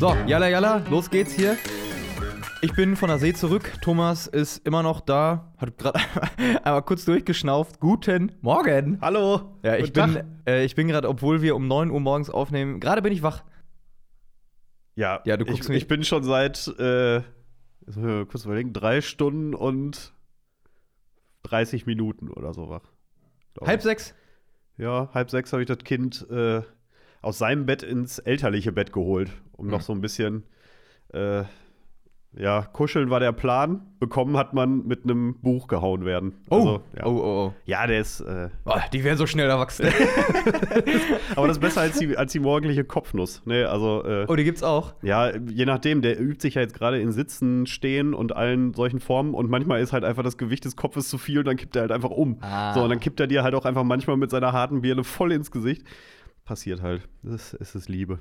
So, jalla jalla, los geht's hier. Ich bin von der See zurück. Thomas ist immer noch da. Hat gerade einmal kurz durchgeschnauft. Guten Morgen. Hallo. Ja, ich Guten bin, äh, ich bin gerade, obwohl wir um 9 Uhr morgens aufnehmen, gerade bin ich wach. Ja, Ja, du guckst ich, mich- ich bin schon seit, äh, kurz überlegen, drei Stunden und 30 Minuten oder so wach. Halb sechs. Ja, halb sechs habe ich das Kind äh, aus seinem Bett ins elterliche Bett geholt, um Mhm. noch so ein bisschen, äh, ja, kuscheln war der Plan. Bekommen hat man mit einem Buch gehauen werden. Oh, Also, ja. oh, oh, oh. ja, der ist, äh, Oh, die werden so schnell erwachsen. aber das ist besser als die, als die morgendliche Kopfnuss. Ne, also, äh, oh, die gibt's auch. Ja, je nachdem, der übt sich ja jetzt gerade in Sitzen, Stehen und allen solchen Formen und manchmal ist halt einfach das Gewicht des Kopfes zu viel und dann kippt er halt einfach um. Ah. So, und dann kippt er dir halt auch einfach manchmal mit seiner harten Birne voll ins Gesicht. Passiert halt. Das ist, es ist Liebe.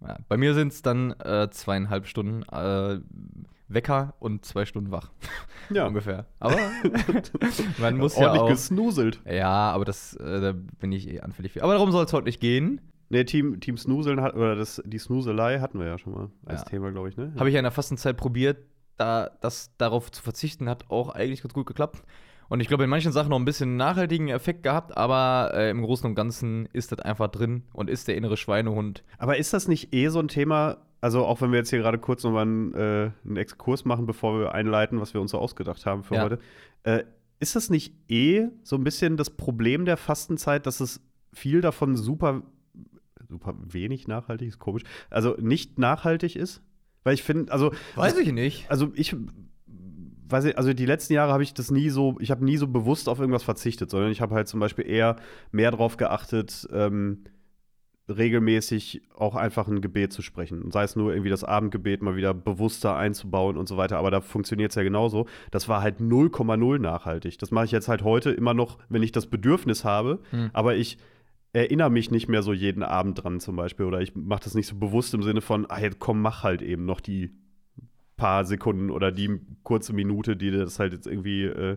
Ja, bei mir sind es dann äh, zweieinhalb Stunden äh, Wecker und zwei Stunden wach. Ja. Ungefähr. Aber man muss ja Ordentlich auch. gesnuselt. Ja, aber das, äh, da bin ich eh anfällig für. Aber darum soll es heute nicht gehen. Ne, Team, Team Snuseln hat, oder das, die Snuselei hatten wir ja schon mal als Ja. Thema, glaube ich, ne? Habe ich ja in der Fastenzeit probiert, da das darauf zu verzichten, hat auch eigentlich ganz gut geklappt. Und ich glaube, in manchen Sachen noch ein bisschen nachhaltigen Effekt gehabt, aber äh, im Großen und Ganzen ist das einfach drin und ist der innere Schweinehund. Aber ist das nicht eh so ein Thema, also auch wenn wir jetzt hier gerade kurz nochmal einen, äh, einen Exkurs machen, bevor wir einleiten, was wir uns so ausgedacht haben für Ja. heute, äh, ist das nicht eh so ein bisschen das Problem der Fastenzeit, dass es viel davon super, super wenig nachhaltig ist, komisch, also nicht nachhaltig ist? Weil ich finde, also Weiß ich nicht. also ich weiß ich, also die letzten Jahre habe ich das nie so, ich habe nie so bewusst auf irgendwas verzichtet, sondern ich habe halt zum Beispiel eher mehr drauf geachtet, ähm, regelmäßig auch einfach ein Gebet zu sprechen. Und sei es nur irgendwie das Abendgebet mal wieder bewusster einzubauen und so weiter. Aber da funktioniert es ja genauso. Das war halt 0,0 nachhaltig. Das mache ich jetzt halt heute immer noch, wenn ich das Bedürfnis habe. Hm. Aber ich erinnere mich nicht mehr so jeden Abend dran zum Beispiel. Oder ich mache das nicht so bewusst im Sinne von, ah, jetzt komm, mach halt eben noch die paar Sekunden oder die kurze Minute, die das halt jetzt irgendwie, äh,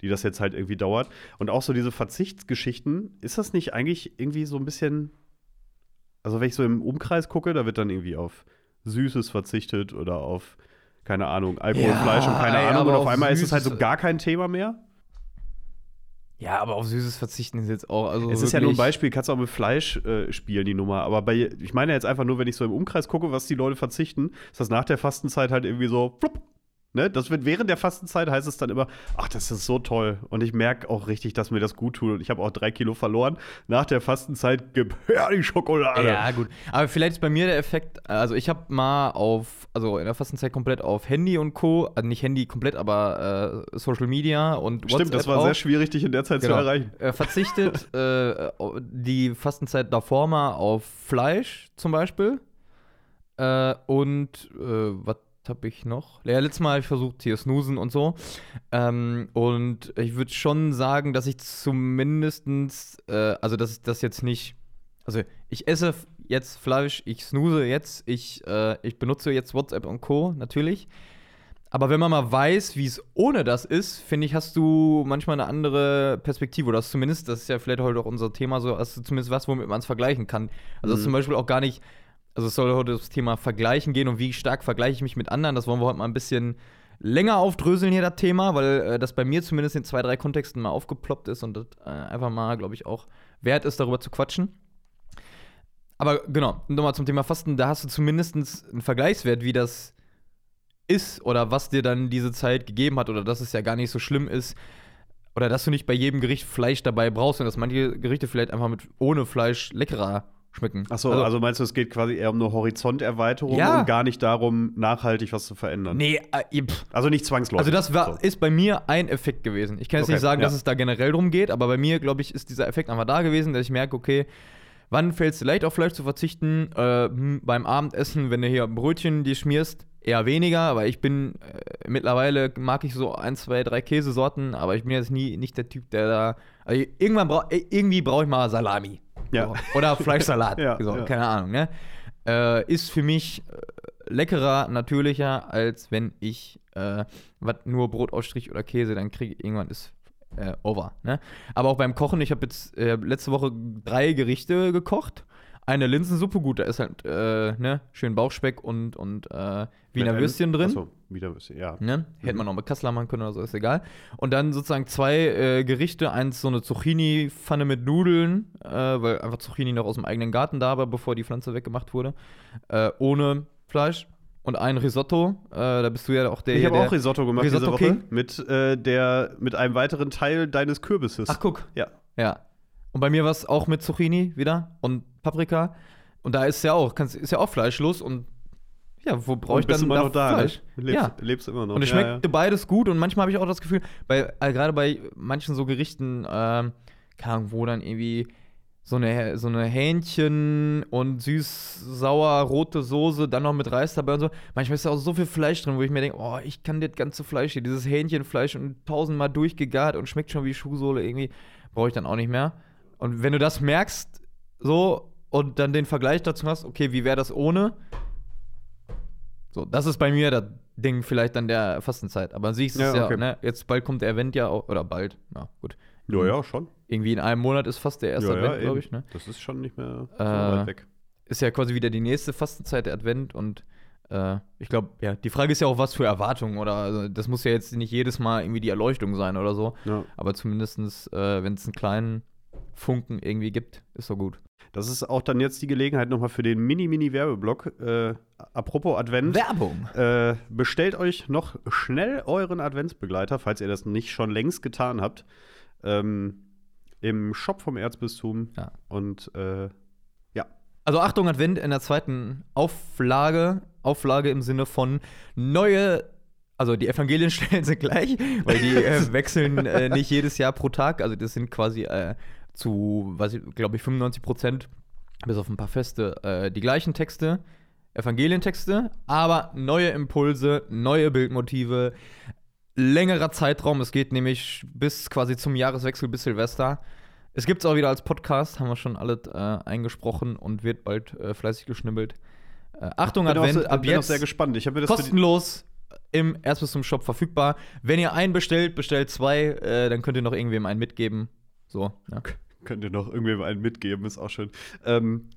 die das jetzt halt irgendwie dauert. Und auch so diese Verzichtsgeschichten, ist das nicht eigentlich irgendwie so ein bisschen, also wenn ich so im Umkreis gucke, da wird dann irgendwie auf Süßes verzichtet oder auf, keine Ahnung, Alkohol, Ja, Fleisch und keine ey, Ahnung. Und auf einmal ist es halt so gar kein Thema mehr. Ja, aber auf Süßes verzichten ist jetzt auch. Also Es ist ja nur ein Beispiel, kannst du auch mit Fleisch äh, spielen, die Nummer. Aber bei, ich meine jetzt einfach nur, wenn ich so im Umkreis gucke, was die Leute verzichten, ist das nach der Fastenzeit halt irgendwie so, plupp, ne? Das wird während der Fastenzeit heißt es dann immer, ach, das ist so toll. Und ich merke auch richtig, dass mir das gut tut. Und ich habe auch drei Kilo verloren. Nach der Fastenzeit die Schokolade. Ja, gut. Aber vielleicht ist bei mir der Effekt, also ich habe mal auf, also in der Fastenzeit komplett auf Handy und Co., also nicht Handy komplett, aber äh, Social Media und Stimmt, das war auch, sehr schwierig, dich in der Zeit genau, zu erreichen. Äh, verzichtet äh, die Fastenzeit davor mal auf Fleisch zum Beispiel. Äh, und äh, was habe ich noch? Ja, letztes Mal habe ich versucht, hier snoosen und so. Ähm, und ich würde schon sagen, dass ich zumindestens, äh, also dass ich das jetzt nicht, also ich esse jetzt Fleisch, ich snooze jetzt, ich, äh, ich benutze jetzt WhatsApp und Co. natürlich. Aber wenn man mal weiß, wie es ohne das ist, finde ich, hast du manchmal eine andere Perspektive. Oder hast zumindest, das ist ja vielleicht heute auch unser Thema, so hast du zumindest was, womit man es vergleichen kann. Also Mhm. zum Beispiel auch gar nicht, also es soll heute das Thema Vergleichen gehen und wie stark vergleiche ich mich mit anderen. Das wollen wir heute mal ein bisschen länger aufdröseln hier, das Thema, weil äh, das bei mir zumindest in zwei, drei Kontexten mal aufgeploppt ist und das äh, einfach mal, glaube ich, auch wert ist, darüber zu quatschen. Aber genau, nochmal zum Thema Fasten, da hast du zumindest einen Vergleichswert, wie das ist oder was dir dann diese Zeit gegeben hat oder dass es ja gar nicht so schlimm ist oder dass du nicht bei jedem Gericht Fleisch dabei brauchst und dass manche Gerichte vielleicht einfach mit ohne Fleisch leckerer schmecken. Achso, also, meinst du, es geht quasi eher um eine Horizonterweiterung Ja. und gar nicht darum, nachhaltig was zu verändern? nee, äh. Also nicht zwangsläufig. also das war, So. ist bei mir ein Effekt gewesen. Ich kann jetzt Okay, nicht sagen, ja. dass es da generell drum geht, aber bei mir, glaube ich, ist dieser Effekt einfach da gewesen, dass ich merke, okay, wann fällt es dir leicht auf Fleisch zu verzichten? Äh, beim Abendessen, wenn du hier Brötchen dir schmierst, eher weniger, aber ich bin äh, mittlerweile mag ich so ein, zwei, drei Käsesorten, aber ich bin jetzt nie nicht der Typ, der da. Also irgendwann brauch, äh, irgendwie brauche ich mal Salami. Ja. So. Oder Fleischsalat. Ja, so, ja. Keine Ahnung, ne? Äh, ist für mich äh, leckerer, natürlicher, als wenn ich äh, was nur Brotausstrich oder Käse dann kriege. Irgendwann ist äh, over. Ne? Aber auch beim Kochen, ich habe jetzt äh, letzte Woche drei Gerichte gekocht. Eine Linsensuppe, gut, da ist halt, äh, ne, schön Bauchspeck und, und äh, Wiener Würstchen drin. Achso, Wiener Würstchen, ja. Ne? Hätte Mhm. man auch mit Kassler machen können oder so, ist egal. Und dann sozusagen zwei äh, Gerichte. Eins so eine Zucchini-Pfanne mit Nudeln, äh, weil einfach Zucchini noch aus dem eigenen Garten da war, bevor die Pflanze weggemacht wurde. Äh, ohne Fleisch. Und ein Risotto. Äh, da bist du ja auch der. Ich habe auch Risotto gemacht Risotto diese Woche King? mit, der, mit einem weiteren Teil deines Kürbisses. Ach, guck. Ja. Ja. Und bei mir war es auch mit Zucchini wieder und Paprika. Und da ist ja auch, kannst, ist ja auch fleischlos und ja, wo brauche ich dann immer noch da, Fleisch? ne? Lebst, ja. lebst immer noch. Und es ja, schmeckte beides gut und manchmal habe ich auch das Gefühl, bei, äh, gerade bei manchen so Gerichten, Ahnung, wo dann irgendwie so eine, so eine Hähnchen und süß-sauer rote Soße, dann noch mit Reis dabei und so. Manchmal ist da auch so viel Fleisch drin, wo ich mir denke, oh, ich kann das ganze Fleisch hier, dieses Hähnchenfleisch und tausendmal durchgegart und schmeckt schon wie Schuhsohle irgendwie, brauche ich dann auch nicht mehr. Und wenn du das merkst, so, und dann den Vergleich dazu hast, okay, wie wäre das ohne? So, das ist bei mir das Ding vielleicht dann der Fastenzeit. Aber siehst du es Ja, ja, okay. ne? Jetzt bald kommt der Event ja auch, oder bald, ja, gut. Ja, ja, schon. Irgendwie in einem Monat ist fast der erste ja, Advent, ja, glaube ich, ne? Das ist schon nicht mehr so Äh, weit weg. Ist ja quasi wieder die nächste Fastenzeit der Advent und äh, ich glaube, ja, die Frage ist ja auch, was für Erwartungen oder also das muss ja jetzt nicht jedes Mal irgendwie die Erleuchtung sein oder so. Aber zumindestens, äh, wenn es einen kleinen Funken irgendwie gibt, ist doch gut. Das ist auch dann jetzt die Gelegenheit nochmal für den Mini-Mini-Werbeblock. Äh, apropos Advent. Werbung! Äh, bestellt euch noch schnell euren Adventsbegleiter, falls ihr das nicht schon längst getan habt. Ähm, Im Shop vom Erzbistum. Ja. Und äh, ja. Also Achtung, Advent in der zweiten Auflage. Auflage im Sinne von neue. Also die Evangelienstellen sind gleich, weil die äh, wechseln äh, nicht jedes Jahr pro Tag. Also das sind quasi äh, zu, weiß ich, glaube ich, 95 Prozent, bis auf ein paar Feste, äh, die gleichen Texte, Evangelientexte, aber neue Impulse, neue Bildmotive, längerer Zeitraum. Es geht nämlich bis quasi zum Jahreswechsel bis Silvester. Es gibt es auch wieder als Podcast, haben wir schon alle äh, eingesprochen und wird bald äh, fleißig geschnibbelt. Äh, Achtung, Bin, auch, Advent, se- ab bin auch jetzt sehr gespannt. Ich habe mir das kostenlos im Erzbistum Shop verfügbar. Wenn ihr einen bestellt, bestellt zwei, äh, dann könnt ihr noch irgendwem einen mitgeben. So, ja. Könnt ihr noch irgendwem einen mitgeben, ist auch schön. Ähm,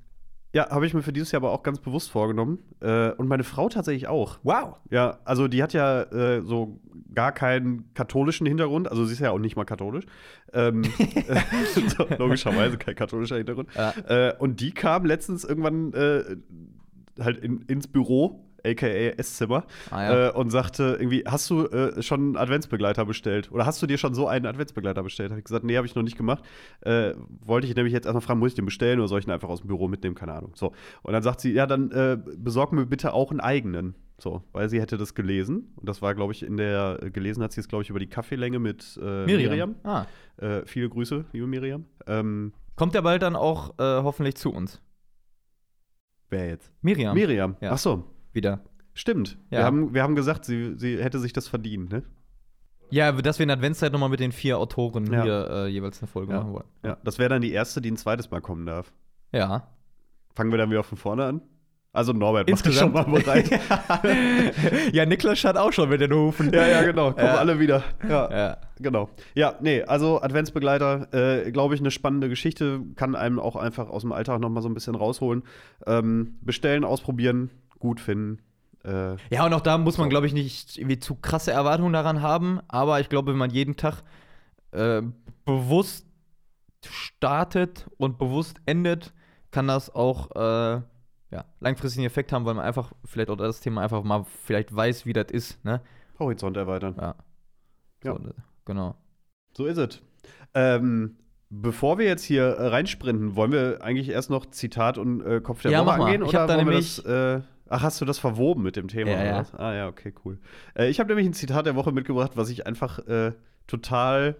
ja, habe ich mir für dieses Jahr aber auch ganz bewusst vorgenommen. Äh, und meine Frau tatsächlich auch. Wow. Ja, also die hat ja äh, so gar keinen katholischen Hintergrund, also sie ist ja auch nicht mal katholisch. Ähm, so, logischerweise kein katholischer Hintergrund. Ja. Äh, und die kam letztens irgendwann äh, halt in, ins Büro, aka Esszimmer, Ah, ja. äh, und sagte irgendwie, hast du äh, schon einen Adventsbegleiter bestellt? Oder hast du dir schon so einen Adventsbegleiter bestellt? Habe ich gesagt, nee, habe ich noch nicht gemacht. Äh, wollte ich nämlich jetzt erstmal fragen, muss ich den bestellen oder soll ich ihn einfach aus dem Büro mitnehmen? Keine Ahnung. So. Und dann sagt sie, ja, dann äh, besorg mir bitte auch einen eigenen. So, weil sie hätte das gelesen. Und das war, glaube ich, in der, äh, gelesen hat sie es, glaube ich, über die Kaffeelänge mit äh, Miriam. Ah. Äh, viele Grüße, liebe Miriam. Ähm, Kommt ja bald dann auch hoffentlich zu uns. wer jetzt? Miriam. Miriam. Ja. Ach so, Wieder. stimmt. Wir, Ja. haben, wir haben gesagt, sie, sie hätte sich das verdient, ne? Ja, dass wir in Adventszeit nochmal mit den vier Autoren Ja. hier äh, jeweils eine Folge Ja. machen wollen. Ja, das wäre dann die erste, die ein zweites Mal kommen darf. Ja. Fangen wir dann wieder von vorne an? Also Norbert, mach dich schon Insgesamt. mal bereit. ja, Niklas hat auch schon mit den Hufen. ja, ja, genau. Kommen Ja. alle wieder. Ja, Ja. genau. Ja, nee, also Adventsbegleiter, äh, glaube ich, eine spannende Geschichte. Kann einem auch einfach aus dem Alltag noch mal so ein bisschen rausholen. Ähm, bestellen, ausprobieren, gut finden. Äh, Ja, und auch da muss man, glaube ich, nicht irgendwie zu krasse Erwartungen daran haben. Aber ich glaube, wenn man jeden Tag äh, bewusst startet und bewusst endet, kann das auch äh, ja, langfristigen Effekt haben, weil man einfach vielleicht auch das Thema einfach mal vielleicht weiß, wie das ist. Ne? Horizont erweitern. Ja. Ja. So, genau. So ist es. Ähm, bevor wir jetzt hier äh, reinsprinten, wollen wir eigentlich erst noch Zitat und äh, Kopf der Ja, Woche angehen? Ich oder da wollen wir nämlich- das, äh, Ach, hast du das verwoben mit dem Thema? Ja, ja. Ah ja, okay, cool. Äh, ich habe nämlich ein Zitat der Woche mitgebracht, was ich einfach äh, total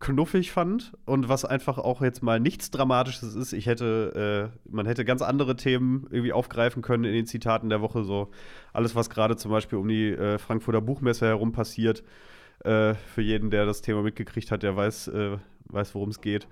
knuffig fand und was einfach auch jetzt mal nichts Dramatisches ist. Ich hätte, äh, man hätte ganz andere Themen irgendwie aufgreifen können in den Zitaten der Woche. So alles, was gerade zum Beispiel um die äh, Frankfurter Buchmesse herum passiert. Äh, für jeden, der das Thema mitgekriegt hat, der weiß, äh, weiß worum es geht.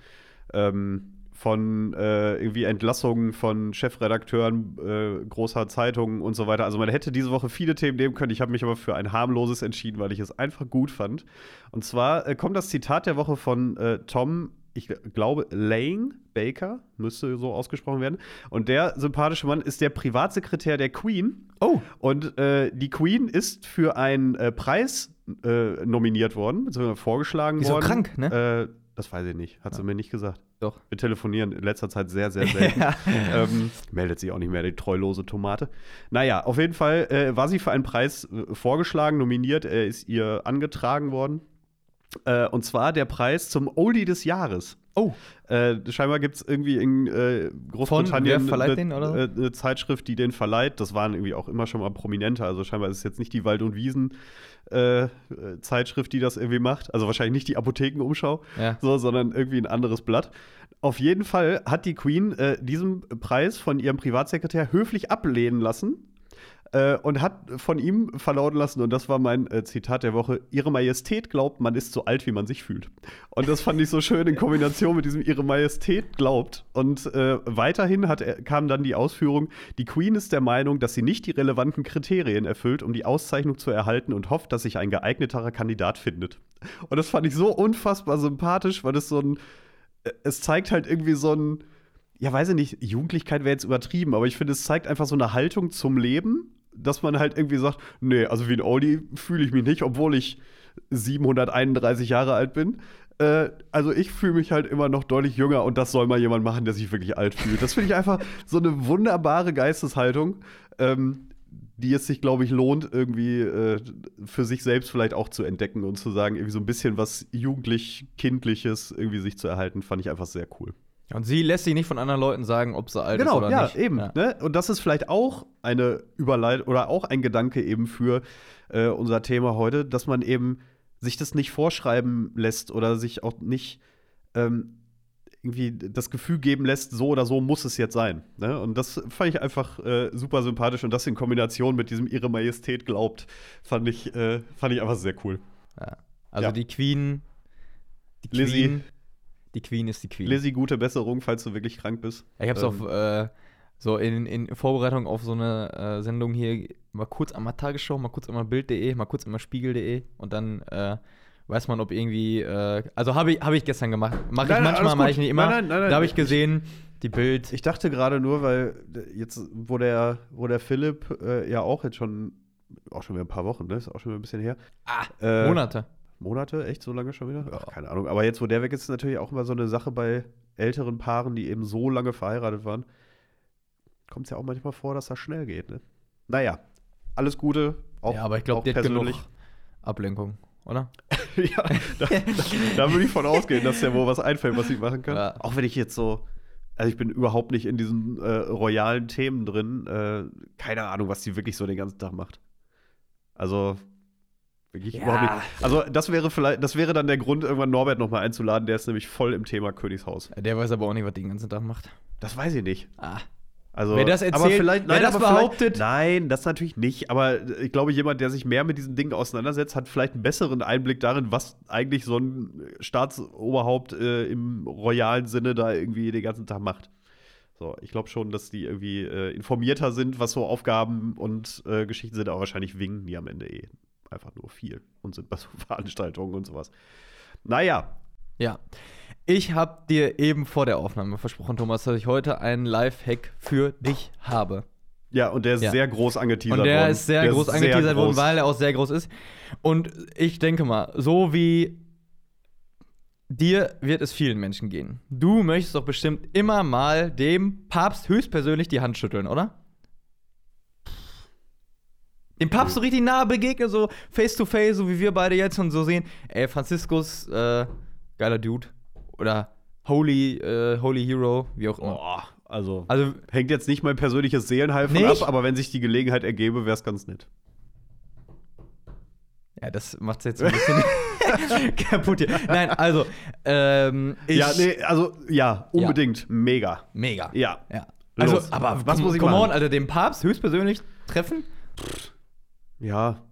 Ähm, von äh, irgendwie Entlassungen von Chefredakteuren äh, großer Zeitungen und so weiter. Also man hätte diese Woche viele Themen nehmen können. Ich habe mich aber für ein harmloses entschieden, weil ich es einfach gut fand. Und zwar äh, kommt das Zitat der Woche von äh, Tom ich glaube, Lane Baker, müsste so ausgesprochen werden. Und der sympathische Mann ist der Privatsekretär der Queen. Oh. Und äh, die Queen ist für einen äh, Preis nominiert worden, beziehungsweise vorgeschlagen Die ist worden. auch krank, ne? Äh, das weiß ich nicht, hat sie mir nicht gesagt. Doch. Wir telefonieren in letzter Zeit sehr, sehr selten. Ja. ähm, meldet sich auch nicht mehr, die treulose Tomate. Naja, auf jeden Fall äh, war sie für einen Preis äh, vorgeschlagen, nominiert. Er ist ihr angetragen worden. Äh, und zwar der Preis zum Oldie des Jahres. Oh. Äh, scheinbar gibt es irgendwie in äh, Großbritannien eine, so? äh, eine Zeitschrift, die den verleiht. Das waren irgendwie auch immer schon mal Prominente. Also scheinbar ist es jetzt nicht die Wald- und Wiesen-Zeitschrift, die das irgendwie macht. Also wahrscheinlich nicht die Apothekenumschau, Ja. so, sondern irgendwie ein anderes Blatt. Auf jeden Fall hat die Queen äh, diesen Preis von ihrem Privatsekretär höflich ablehnen lassen. Äh, und hat von ihm verlauten lassen, und das war mein äh, Zitat der Woche: Ihre Majestät glaubt, man ist so alt, wie man sich fühlt. Und das fand ich so schön in Kombination mit diesem Ihre Majestät glaubt. Und äh, weiterhin hat, kam dann die Ausführung: Die Queen ist der Meinung, dass sie nicht die relevanten Kriterien erfüllt, um die Auszeichnung zu erhalten und hofft, dass sich ein geeigneterer Kandidat findet. Und das fand ich so unfassbar sympathisch, weil das so ein. äh, Es zeigt halt irgendwie so ein ja, weiß ich nicht, Jugendlichkeit wäre jetzt übertrieben, aber ich finde, es zeigt einfach so eine Haltung zum Leben, dass man halt irgendwie sagt, nee, also wie ein Oldie fühle ich mich nicht, obwohl ich 731 Jahre alt bin. Äh, also ich fühle mich halt immer noch deutlich jünger und das soll mal jemand machen, der sich wirklich alt fühlt. Das finde ich einfach so eine wunderbare Geisteshaltung, ähm, die es sich, glaube ich, lohnt, irgendwie äh, für sich selbst vielleicht auch zu entdecken und zu sagen, irgendwie so ein bisschen was jugendlich-kindliches irgendwie sich zu erhalten, fand ich einfach sehr cool. Und sie lässt sich nicht von anderen Leuten sagen, ob sie alt ist Genau, oder ja, nicht. eben. Ja. Ne? Und das ist vielleicht auch eine Überleitung oder auch ein Gedanke eben für äh, unser Thema heute, dass man eben sich das nicht vorschreiben lässt oder sich auch nicht ähm, irgendwie das Gefühl geben lässt, so oder so muss es jetzt sein. Ne? Und das fand ich einfach äh, super sympathisch und das in Kombination mit diesem Ihre Majestät glaubt, fand ich, äh, fand ich einfach sehr cool. Ja. Also Ja. die Queen, die Lizzie. Queen, die Queen ist die Queen. Lizzie, gute Besserung, falls du wirklich krank bist. Ja, ich hab's Ähm, auf, äh, so in, in Vorbereitung auf so eine äh, Sendung hier mal kurz einmal Tagesschau, mal kurz einmal Bild.de, mal kurz einmal Spiegel.de und dann äh, weiß man, ob irgendwie, äh, also habe ich, hab ich gestern gemacht. Mache ich Nein, manchmal, mache ich nicht immer. Nein, nein, nein, nein. da habe ich gesehen, die Bild. Ich dachte gerade nur, weil jetzt, wo der, wo der Philipp äh, ja auch jetzt schon, auch schon wieder ein paar Wochen, ne? Ist auch schon wieder ein bisschen her. ah, Äh, Monate. Monate? Echt so lange schon wieder? Ach, keine Ahnung. Aber jetzt, wo der weg ist, ist natürlich auch immer so eine Sache bei älteren Paaren, die eben so lange verheiratet waren. Kommt es ja auch manchmal vor, dass das schnell geht, ne? Naja, alles Gute. Auch, ja, aber ich glaube, die hat genug persönlich. Ablenkung, oder? ja, da, da, da würde ich von ausgehen, dass der wohl was einfällt, was ich machen kann. Ja. Auch wenn ich jetzt so, also ich bin überhaupt nicht in diesen äh, royalen Themen drin. Äh, keine Ahnung, was die wirklich so den ganzen Tag macht. Also wirklich Ja. überhaupt nicht. Also das wäre vielleicht, das wäre dann der Grund, irgendwann Norbert noch mal einzuladen. Der ist nämlich voll im Thema Königshaus. Der weiß aber auch nicht, was die den ganzen Tag macht. Das weiß ich nicht. Ah. Also, Wer das aber erzählt, vielleicht, wer nein, das aber vielleicht- behauptet- nein, das natürlich nicht. Aber ich glaube, jemand, der sich mehr mit diesen Dingen auseinandersetzt, hat vielleicht einen besseren Einblick darin, was eigentlich so ein Staatsoberhaupt äh, im royalen Sinne da irgendwie den ganzen Tag macht. So, ich glaube schon, dass die irgendwie äh, informierter sind, was so Aufgaben und äh, Geschichten sind, aber wahrscheinlich winken die am Ende eh einfach nur viel und sind bei so Veranstaltungen und sowas. Naja, Ja. Ich habe dir eben vor der Aufnahme versprochen, Thomas, dass ich heute einen Live-Hack für dich habe. ja, und der ist Ja. sehr groß angeteasert Und der worden. ist sehr Der groß sehr angeteasert worden, groß. weil er auch sehr groß ist. Und ich denke mal, so wie dir wird es vielen Menschen gehen. Du möchtest doch bestimmt immer mal dem Papst höchstpersönlich die Hand schütteln, oder? Dem Papst so richtig nahe begegnen, so face to face, so wie wir beide jetzt und so sehen, ey, Franziskus, äh, geiler Dude. Oder Holy, äh, Holy Hero, wie auch immer. Boah, also, Also, hängt jetzt nicht mein persönliches Seelenheil von Nicht? ab, aber wenn sich die Gelegenheit ergäbe, wäre es ganz nett. Ja, das macht es jetzt ein bisschen kaputt hier. Nein, also, ähm, ich. ja, nee, also ja, unbedingt, mega. Mega. Ja. ja. Los. Also, aber Was muss ich come machen? on, Alter, den Papst höchstpersönlich treffen? Ja.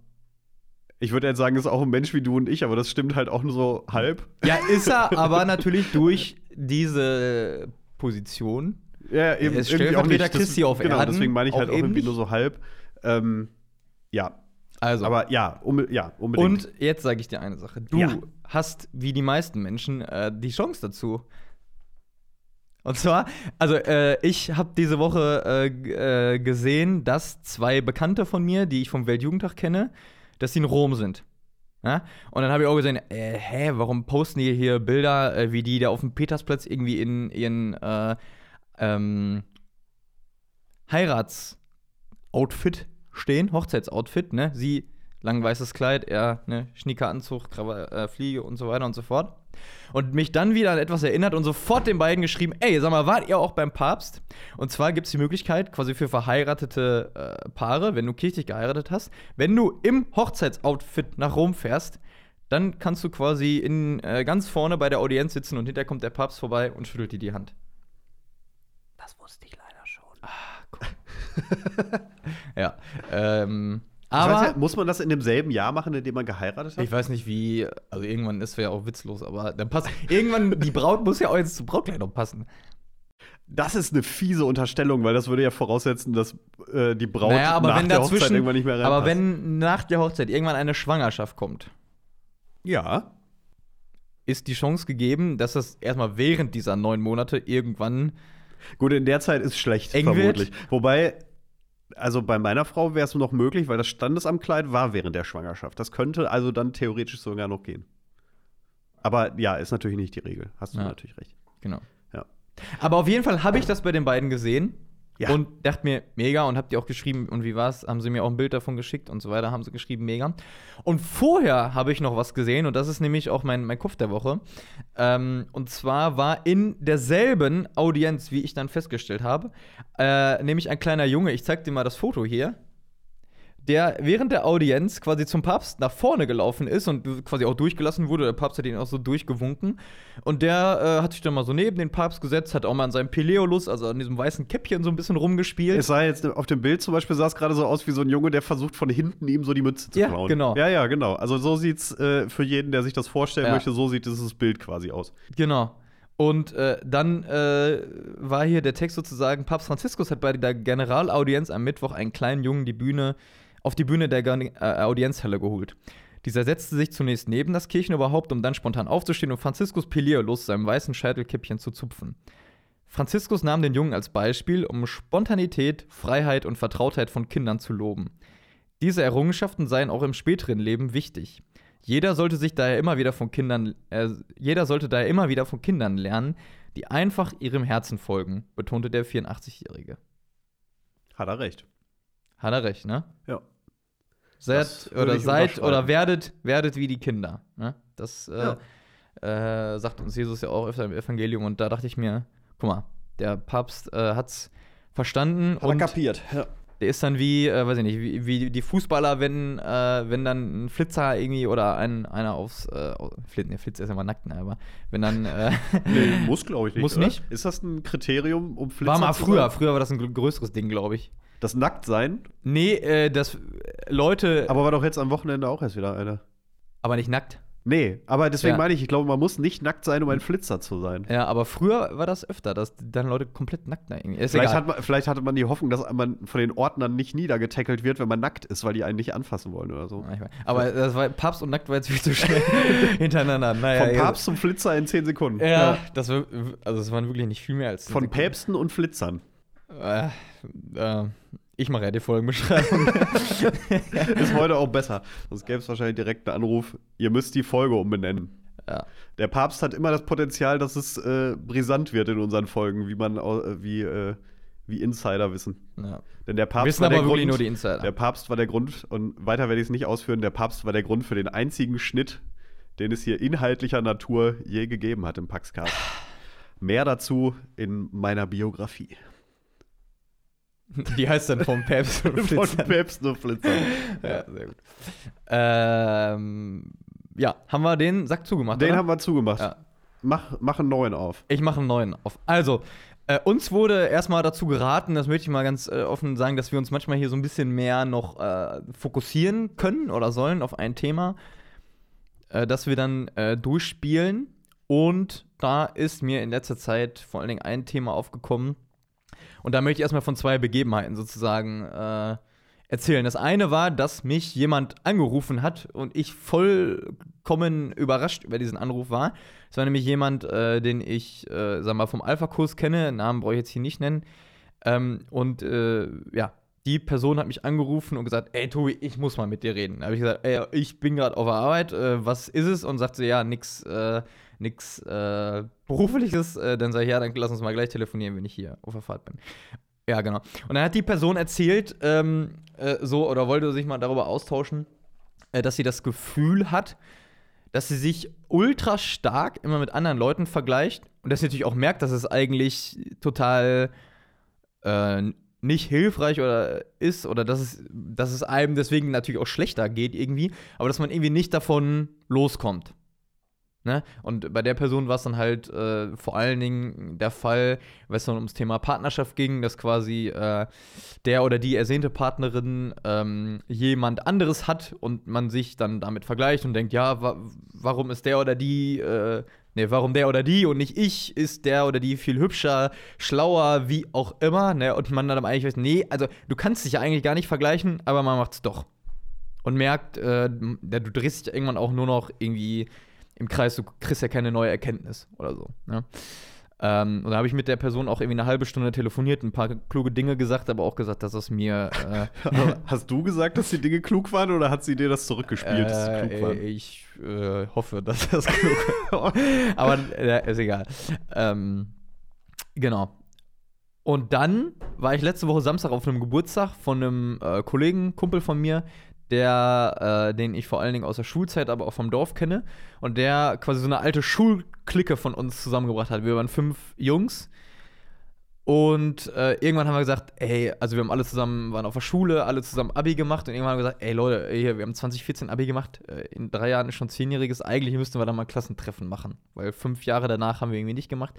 Ich würde jetzt sagen, ist auch ein Mensch wie du und ich, aber das stimmt halt auch nur so halb. Ja, ist er, aber natürlich durch diese Position. Ja, eben ist irgendwie auch nicht. Christi auf genau, Erden, deswegen meine ich halt auch irgendwie nicht. nur so halb. Ähm, ja, Also, aber ja, unbe ja, unbedingt. und jetzt sage ich dir eine Sache. Du Ja. hast, wie die meisten Menschen, äh, die Chance dazu. Und zwar, also äh, ich habe diese Woche äh, äh, gesehen, dass zwei Bekannte von mir, die ich vom Weltjugendtag kenne, dass sie in Rom sind. Ja? Und dann habe ich auch gesehen, äh, hä, warum posten die hier Bilder, äh, wie die da auf dem Petersplatz irgendwie in ihren äh, ähm, Heiratsoutfit stehen, Hochzeitsoutfit, ne? Sie lang weißes Kleid, er ne Schniekeranzug, Krawa äh, Fliege und so weiter und so fort. Und mich dann wieder an etwas erinnert und sofort den beiden geschrieben, ey, sag mal, wart ihr auch beim Papst? Und zwar gibt es die Möglichkeit, quasi für verheiratete äh, Paare, wenn du kirchlich geheiratet hast, wenn du im Hochzeitsoutfit nach Rom fährst, dann kannst du quasi in, äh, ganz vorne bei der Audienz sitzen und hinterher kommt der Papst vorbei und schüttelt dir die Hand. Das wusste ich leider schon. Ja. Ähm, Ich weiß aber ja, muss man das in demselben Jahr machen, in dem man geheiratet hat? ich weiß nicht wie, also irgendwann ist ja auch witzlos, aber dann passt. irgendwann, die Braut muss ja auch jetzt zum Brautkleid noch passen. Das ist eine fiese Unterstellung, weil das würde ja voraussetzen, dass äh, die Braut naja, aber nach wenn der Hochzeit irgendwann nicht mehr reinpasst. aber wenn nach der Hochzeit irgendwann eine Schwangerschaft kommt, Ja. ist die Chance gegeben, dass das erstmal während dieser neun Monate irgendwann Gut, in der Zeit ist schlecht, Eng vermutlich. Wobei, also bei meiner Frau wäre es noch möglich, weil das Standesamtkleid war während der Schwangerschaft. Das könnte also dann theoretisch sogar noch gehen. Aber ja, ist natürlich nicht die Regel. Hast du Ja. natürlich recht. Genau. Ja. Aber auf jeden Fall habe ich das bei den beiden gesehen Ja. und dachte mir, mega, und habt ihr auch geschrieben, und wie war's? Haben sie mir auch ein Bild davon geschickt und so weiter, haben sie geschrieben, mega. Und vorher habe ich noch was gesehen, und das ist nämlich auch mein, mein Kopf der Woche. Ähm, und zwar war in derselben Audienz, wie ich dann festgestellt habe, äh, nämlich ein kleiner Junge, ich zeig dir mal das Foto hier. Der während der Audienz quasi zum Papst nach vorne gelaufen ist und quasi auch durchgelassen wurde. Der Papst hat ihn auch so durchgewunken. Und der äh, hat sich dann mal so neben den Papst gesetzt, hat auch mal an seinem Peleolus, also an diesem weißen Käppchen, so ein bisschen rumgespielt. Es sah jetzt auf dem Bild zum Beispiel sah es gerade so aus wie so ein Junge, der versucht von hinten ihm so die Mütze zu Ja, klauen. genau. Ja, ja, genau. Also so sieht's äh, für jeden, der sich das vorstellen Ja. möchte, so sieht dieses Bild quasi aus. Genau. Und äh, dann äh, war hier der Text sozusagen: Papst Franziskus hat bei der Generalaudienz am Mittwoch einen kleinen Jungen die Bühne, auf die Bühne der äh, Audienzhalle geholt. Dieser setzte sich zunächst neben das Kirchenoberhaupt, um dann spontan aufzustehen und Franziskus Peleolus seinem weißen Scheitelkäppchen zu zupfen. Franziskus nahm den Jungen als Beispiel, um Spontanität, Freiheit und Vertrautheit von Kindern zu loben. Diese Errungenschaften seien auch im späteren Leben wichtig. Jeder sollte sich daher immer wieder von Kindern, äh, jeder sollte daher immer wieder von Kindern lernen, die einfach ihrem Herzen folgen, betonte der 84-Jährige. Hat er recht. Hat er recht, ne? Ja. Seid oder seid oder werdet, werdet wie die Kinder. Ne? Das äh, äh, sagt uns Jesus ja auch öfter im Evangelium und da dachte ich mir, guck mal, der Papst äh, hat's verstanden und kapiert. Ja. der ist dann wie, äh, weiß ich nicht, wie, wie die Fußballer, wenn, äh, wenn dann ein Flitzer irgendwie oder ein, einer aufs äh, Flitz, ne, Flitzer ist ja mal nackt, ne, aber wenn dann äh, Nee, muss, glaube ich, nicht. Muss oder? nicht? Ist das ein Kriterium, um Flitzer war mal zu früher, sein? früher war das ein gr- größeres Ding, glaube ich. Das Nacktsein? Nee, äh, das Leute, aber, Aber war doch jetzt am Wochenende auch erst wieder einer. nicht nackt. Nee, aber deswegen Ja. meine ich, ich glaube, man muss nicht nackt sein, um ein Flitzer zu sein. Ja, aber früher war das öfter, dass dann Leute komplett nackt da irgendwie. Ist Vielleicht, egal. hat man, vielleicht hatte man die Hoffnung, dass man von den Ordnern nicht niedergetackelt wird, wenn man nackt ist, weil die einen nicht anfassen wollen oder so. Ja. Aber das war Papst und nackt war jetzt viel zu schnell hintereinander. Naja, Vom ja. Papst zum Flitzer in 10 Sekunden. Ja, das war, also das waren wirklich nicht viel mehr als Von Päpsten und Flitzern. Äh, äh, ich mache ja die Folgenbeschreibung. Ist heute auch besser. Sonst gäbe es wahrscheinlich direkt einen Anruf, ihr müsst die Folge umbenennen. ja. Der Papst hat immer das Potenzial, dass es äh, brisant wird in unseren Folgen, wie man äh, wie, äh, wie Insider wissen. ja. Denn der Papst Wissen war aber der Grund, nur die Insider. Der Papst war der Grund, und weiter werde ich es nicht ausführen, der Papst war der Grund für den einzigen Schnitt, den es hier inhaltlicher Natur je gegeben hat im Paxcast. Mehr dazu in meiner Biografie. Die heißt dann vom Papst und Von Flitzern. Päpsten und Flitzern. Ja, sehr gut. Ähm, ja, haben wir den Sack zugemacht? Den oder? haben wir zugemacht. Ja. Mach, mach einen neuen auf. Ich mache einen neuen auf. Also, äh, uns wurde erstmal dazu geraten, das möchte ich mal ganz äh, offen sagen, dass wir uns manchmal hier so ein bisschen mehr noch äh, fokussieren können oder sollen auf ein Thema, äh, das wir dann äh, durchspielen. Und da ist mir in letzter Zeit vor allen Dingen ein Thema aufgekommen. Und da möchte ich erstmal von zwei Begebenheiten sozusagen äh, erzählen. Das eine war, dass mich jemand angerufen hat und ich vollkommen überrascht über diesen Anruf war. Es war nämlich jemand, äh, den ich, äh, sag mal, vom Alpha-Kurs kenne. Namen brauche ich jetzt hier nicht nennen. Ähm, und äh, ja, die Person hat mich angerufen und gesagt, ey Tobi, ich muss mal mit dir reden. Da habe ich gesagt, ey, ich bin gerade auf der Arbeit, äh, was ist es? Und sagt sie, ja, nix, nix äh, berufliches. Äh, dann sage ich, ja, dann lass uns mal gleich telefonieren, wenn ich hier auf der Fahrt bin. Ja, genau. Und dann hat die Person erzählt, ähm, äh, so, oder wollte sich mal darüber austauschen, äh, dass sie das Gefühl hat, dass sie sich ultra stark immer mit anderen Leuten vergleicht und dass sie natürlich auch merkt, dass es eigentlich total äh, nicht hilfreich oder ist oder dass es, dass es einem deswegen natürlich auch schlechter geht irgendwie, aber dass man irgendwie nicht davon loskommt. Ne? Und bei der Person war es dann halt äh, vor allen Dingen der Fall, wenn es dann ums Thema Partnerschaft ging, dass quasi äh, der oder die ersehnte Partnerin ähm, jemand anderes hat und man sich dann damit vergleicht und denkt, ja, wa warum ist der oder die, äh, ne, warum der oder die und nicht ich, ist der oder die viel hübscher, schlauer, wie auch immer, ne? Und man dann eigentlich weiß, nee, also du kannst dich ja eigentlich gar nicht vergleichen, aber man macht es doch. Und merkt, äh, du drehst dich irgendwann auch nur noch irgendwie im Kreis, du kriegst ja keine neue Erkenntnis oder so. Ne? Ähm, und da habe ich mit der Person auch irgendwie eine halbe Stunde telefoniert, ein paar kluge Dinge gesagt, aber auch gesagt, dass es mir. Äh, Hast du gesagt, dass die Dinge klug waren oder hat sie dir das zurückgespielt, dass sie klug äh, waren? ich äh, hoffe, dass das klug war. aber äh, ist egal. Ähm, genau. Und dann war ich letzte Woche Samstag auf einem Geburtstag von einem äh, Kollegen, Kumpel von mir, der, äh, den ich vor allen Dingen aus der Schulzeit, aber auch vom Dorf kenne. Und der quasi so eine alte Schulklicke von uns zusammengebracht hat. Wir waren fünf Jungs. Und äh, irgendwann haben wir gesagt, ey, also wir haben alle zusammen, waren auf der Schule, alle zusammen Abi gemacht und irgendwann haben wir gesagt, ey Leute, hier, wir haben 2014 Abi gemacht, äh, in drei Jahren ist schon zehnjähriges, eigentlich müssten wir da mal Klassentreffen machen, weil fünf Jahre danach haben wir irgendwie nicht gemacht.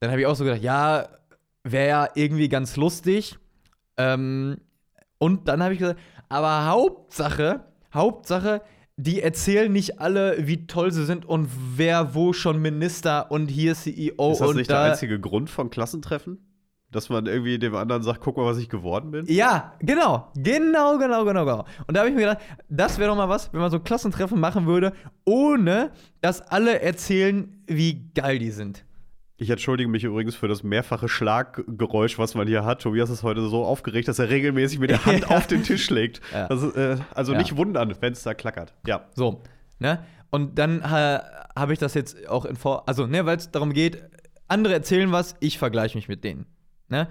Dann habe ich auch so gedacht, ja, wäre ja irgendwie ganz lustig. Ähm, und dann habe ich gesagt, aber Hauptsache, Hauptsache, die erzählen nicht alle, wie toll sie sind und wer wo schon Minister und hier CEO ist das und nicht da. der einzige Grund von Klassentreffen? Dass man irgendwie dem anderen sagt, guck mal, was ich geworden bin? Ja, genau, genau, genau, genau, genau. Und da habe ich mir gedacht, das wäre doch mal was, wenn man so Klassentreffen machen würde, ohne dass alle erzählen, wie geil die sind. Ich entschuldige mich übrigens für das mehrfache Schlaggeräusch, was man hier hat. Tobias ist heute so aufgeregt, dass er regelmäßig mit der Hand auf den Tisch legt. Ja. Das, äh, also Ja. nicht wundern, wenn es da klackert. Ja. So, ne? Und dann äh, habe ich das jetzt auch in Vor. Also, ne, weil es darum geht, andere erzählen was, ich vergleiche mich mit denen. Ne?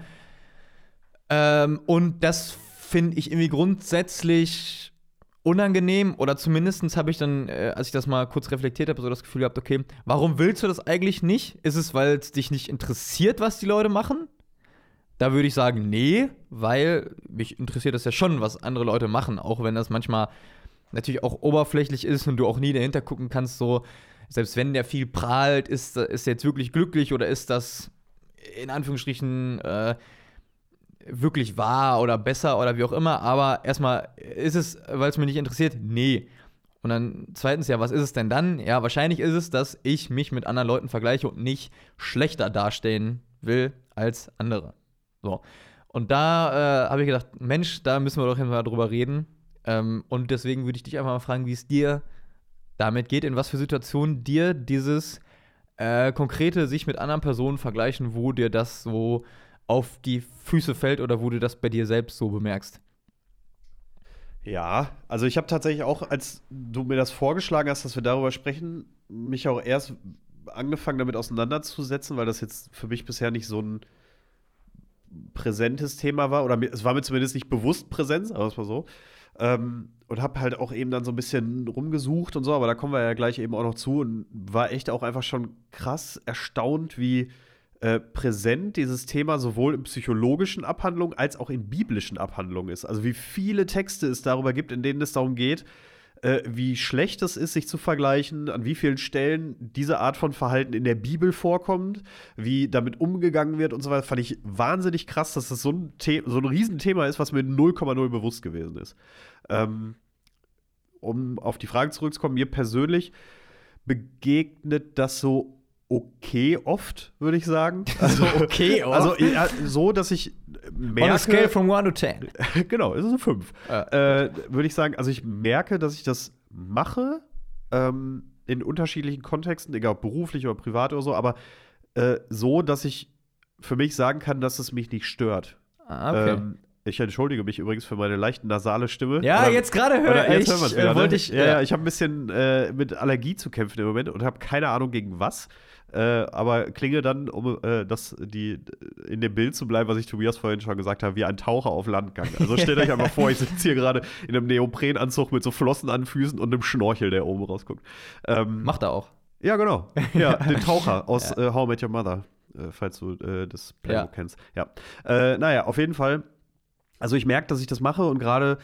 Ähm, und das finde ich irgendwie grundsätzlich unangenehm oder zumindest habe ich dann, äh, als ich das mal kurz reflektiert habe, so das Gefühl gehabt, okay, warum willst du das eigentlich nicht? Ist es, weil es dich nicht interessiert, was die Leute machen? Da würde ich sagen, nee, weil mich interessiert das ja schon, was andere Leute machen, auch wenn das manchmal natürlich auch oberflächlich ist und du auch nie dahinter gucken kannst, so, selbst wenn der viel prahlt, ist, ist jetzt wirklich glücklich oder ist das in Anführungsstrichen äh, wirklich wahr oder besser oder wie auch immer, aber erstmal ist es, weil es mich nicht interessiert, nee. Und dann zweitens, ja, was ist es denn dann? Ja, wahrscheinlich ist es, dass ich mich mit anderen Leuten vergleiche und nicht schlechter dastehen will als andere. So. Und da äh, habe ich gedacht, Mensch, da müssen wir doch mal drüber reden. Ähm, und deswegen würde ich dich einfach mal fragen, wie es dir damit geht, in was für Situationen dir dieses äh, konkrete sich mit anderen Personen vergleichen, wo dir das so auf die Füße fällt oder wo du das bei dir selbst so bemerkst. Ja, also ich habe tatsächlich auch, als du mir das vorgeschlagen hast, dass wir darüber sprechen, mich auch erst angefangen damit auseinanderzusetzen, weil das jetzt für mich bisher nicht so ein präsentes Thema war oder es war mir zumindest nicht bewusst präsent, sagen wir es mal so. Ähm, und habe halt auch eben dann so ein bisschen rumgesucht und so, aber da kommen wir ja gleich eben auch noch zu und war echt auch einfach schon krass erstaunt, wie äh, präsent dieses Thema sowohl in psychologischen Abhandlungen als auch in biblischen Abhandlungen ist. Also wie viele Texte es darüber gibt, in denen es darum geht, äh, wie schlecht es ist, sich zu vergleichen, an wie vielen Stellen diese Art von Verhalten in der Bibel vorkommt, wie damit umgegangen wird und so weiter, fand ich wahnsinnig krass, dass das so ein, The so ein Riesenthema ist, was mir 0,0 bewusst gewesen ist. Ähm, um auf die Frage zurückzukommen, mir persönlich begegnet das so okay oft, würde ich sagen. Also, okay oft? Also ja, so, dass ich merke. On a scale from 1 to 10. genau, es ist eine 5. Ja. Äh, würde ich sagen, also ich merke, dass ich das mache ähm, in unterschiedlichen Kontexten, egal ob beruflich oder privat oder so, aber äh, so, dass ich für mich sagen kann, dass es mich nicht stört. Ah, okay. Ähm, ich entschuldige mich übrigens für meine leicht nasale Stimme. ja, Oder- jetzt gerade höre ich, hören äh, wieder, ne? wollte ich, ja, ja, ich habe ein bisschen äh, mit Allergie zu kämpfen im Moment und habe keine Ahnung gegen was. Äh, aber klinge dann, um äh, das, die, in dem Bild zu bleiben, was ich Tobias vorhin schon gesagt habe, wie ein Taucher auf Landgang. Also stellt euch einfach vor, ich sitze hier gerade in einem Neoprenanzug mit so Flossen an Füßen und einem Schnorchel, der oben rausguckt. Ähm, Macht er auch. ja, genau. Ja, den Taucher aus äh, How I Met Your Mother, äh, falls du äh, das Playbook Ja. kennst. Ja. Äh, naja, auf jeden Fall. Also ich merke, dass ich das mache und gerade,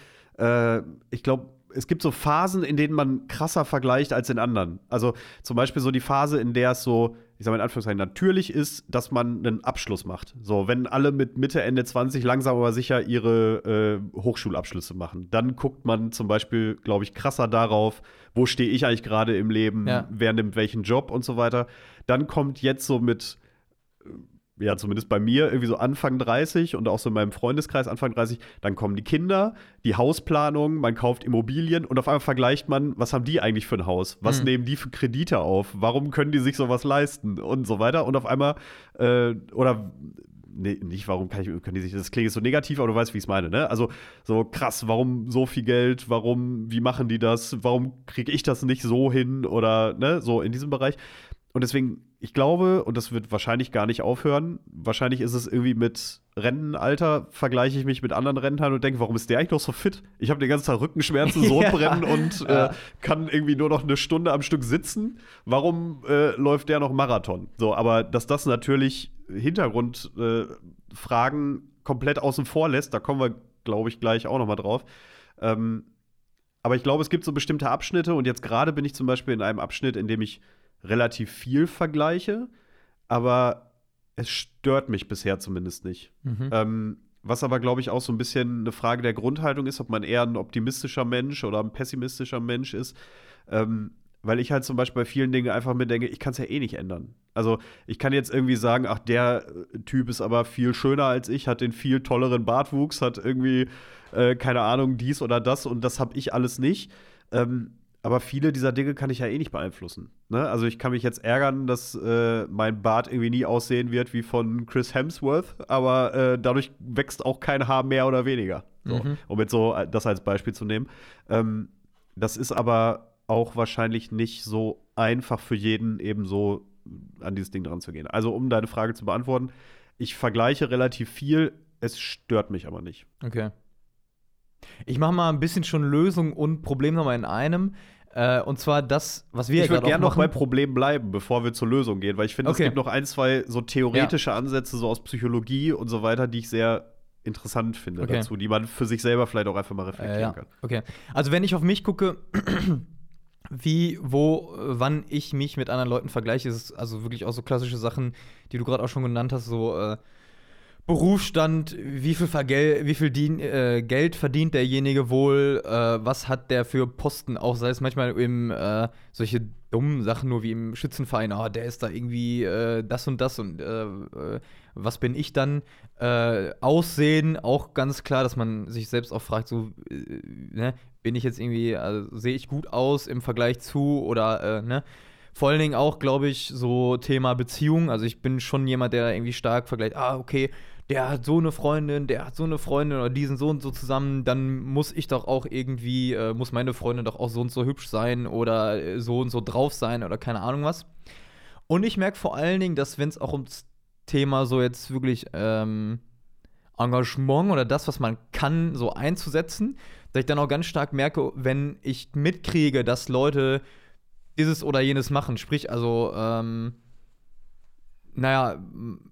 ich glaube, es gibt so Phasen, in denen man krasser vergleicht als in anderen. Also zum Beispiel so die Phase, in der es so, ich sage mal in Anführungszeichen, natürlich ist, dass man einen Abschluss macht. So, wenn alle mit Mitte, Ende 20 langsam aber sicher ihre äh, Hochschulabschlüsse machen, dann guckt man zum Beispiel, glaube ich, krasser darauf, wo stehe ich eigentlich gerade im Leben, Ja. wer nimmt welchen Job und so weiter. Dann kommt jetzt so mit ja, zumindest bei mir, irgendwie so Anfang 30 und auch so in meinem Freundeskreis Anfang 30, dann kommen die Kinder, die Hausplanung, man kauft Immobilien und auf einmal vergleicht man, was haben die eigentlich für ein Haus? Was Mhm. nehmen die für Kredite auf? Warum können die sich sowas leisten? Und so weiter. Und auf einmal, äh, oder nee, nicht, warum kann ich, können die sich, das klingt jetzt so negativ, aber du weißt, wie ich es meine, ne? Also so krass, warum so viel Geld, warum, wie machen die das, warum kriege ich das nicht so hin oder, ne, so in diesem Bereich. Und deswegen, ich glaube, und das wird wahrscheinlich gar nicht aufhören, wahrscheinlich ist es irgendwie mit Rentenalter, vergleiche ich mich mit anderen Rentnern und denke, warum ist der eigentlich noch so fit? Ich habe den ganzen Tag Rückenschmerzen, Sodbrennen und Ja. äh, kann irgendwie nur noch eine Stunde am Stück sitzen. Warum äh, läuft der noch Marathon? So, aber dass das natürlich Hintergrundfragen äh, komplett außen vor lässt, da kommen wir, glaube ich, gleich auch noch mal drauf. Ähm, aber ich glaube, es gibt so bestimmte Abschnitte und jetzt gerade bin ich zum Beispiel in einem Abschnitt, in dem ich relativ viel vergleiche, aber es stört mich bisher zumindest nicht. Mhm. Ähm, was aber, glaube ich, auch so ein bisschen eine Frage der Grundhaltung ist, ob man eher ein optimistischer Mensch oder ein pessimistischer Mensch ist. Ähm, weil ich halt zum Beispiel bei vielen Dingen einfach mir denke, ich kann es ja eh nicht ändern. Also ich kann jetzt irgendwie sagen, ach, der äh, Typ ist aber viel schöner als ich, hat den viel tolleren Bartwuchs, hat irgendwie, äh, keine Ahnung, dies oder das und das habe ich alles nicht. Ähm, aber viele dieser Dinge kann ich ja eh nicht beeinflussen. Ne? Also ich kann mich jetzt ärgern, dass äh, mein Bart irgendwie nie aussehen wird wie von Chris Hemsworth, aber äh, dadurch wächst auch kein Haar mehr oder weniger. So, Mhm. Um jetzt so äh, das als Beispiel zu nehmen. Ähm, das ist aber auch wahrscheinlich nicht so einfach für jeden, eben so an dieses Ding dran zu gehen. Also, um deine Frage zu beantworten, ich vergleiche relativ viel, es stört mich aber nicht. Okay. Ich mache mal ein bisschen schon Lösung und Problem nochmal in einem. Äh, und zwar das, was wir ich ja würde gerne noch bei Problemen bleiben, bevor wir zur Lösung gehen, weil ich finde, Okay. es gibt noch ein, zwei so theoretische Ansätze, so aus Psychologie und so weiter, die ich sehr interessant finde Okay. dazu, die man für sich selber vielleicht auch einfach mal Äh, reflektieren ja. kann. Okay. Also wenn ich auf mich gucke, wie, wo, äh, wann ich mich mit anderen Leuten vergleiche, ist es also wirklich auch so klassische Sachen, die du gerade auch schon genannt hast, so äh, Berufsstand, wie viel, Vergel wie viel äh, Geld verdient derjenige wohl, äh, was hat der für Posten, auch sei es manchmal im äh, solche dummen Sachen nur wie im Schützenverein, ah, der ist da irgendwie äh, das und das und äh, äh, was bin ich dann? Aussehen, auch ganz klar, dass man sich selbst auch fragt, so, ne, bin ich jetzt irgendwie, also, sehe ich gut aus im Vergleich zu oder, ne? Vor allen Dingen auch, glaube ich, so Thema Beziehung. Also ich bin schon jemand, der irgendwie stark vergleicht, ah, okay, der hat so eine Freundin, der hat so eine Freundin oder diesen so und so zusammen, dann muss ich doch auch irgendwie, äh, muss meine Freundin doch auch so und so hübsch sein oder äh, so und so drauf sein oder keine Ahnung was. Und ich merke vor allen Dingen, dass wenn es auch ums Thema so jetzt wirklich ähm, Engagement oder das, was man kann, so einzusetzen, dass ich dann auch ganz stark merke, wenn ich mitkriege, dass Leute dieses oder jenes machen. Sprich, also, ähm, naja,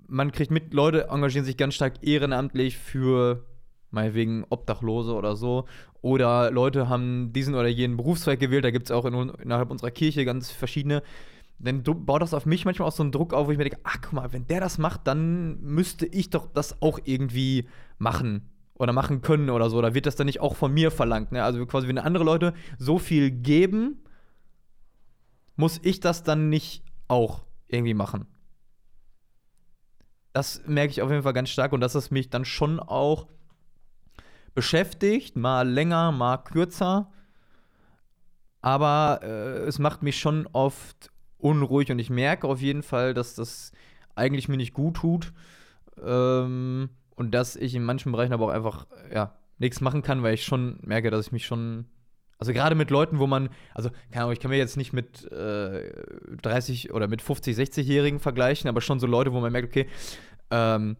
man kriegt mit, Leute engagieren sich ganz stark ehrenamtlich für meinetwegen Obdachlose oder so. Oder Leute haben diesen oder jenen Berufszweig gewählt. Da gibt es auch in, innerhalb unserer Kirche ganz verschiedene. Dann baut das auf mich manchmal auch so einen Druck auf, wo ich mir denke, ach guck mal, wenn der das macht, dann müsste ich doch das auch irgendwie machen oder machen können oder so. Da wird das dann nicht auch von mir verlangt. Ne? Also quasi, wenn andere Leute so viel geben, muss ich das dann nicht auch irgendwie machen. Das merke ich auf jeden Fall ganz stark und dass es mich dann schon auch beschäftigt, mal länger, mal kürzer. Aber äh, es macht mich schon oft unruhig und ich merke auf jeden Fall, dass das eigentlich mir nicht gut tut. Ähm, und dass ich in manchen Bereichen aber auch einfach, ja, nichts machen kann, weil ich schon merke, dass ich mich schon. Also gerade mit Leuten, wo man, also keine Ahnung, ich kann mir jetzt nicht mit äh, 30 oder mit 50, 60-Jährigen vergleichen, aber schon so Leute, wo man merkt, okay, ähm,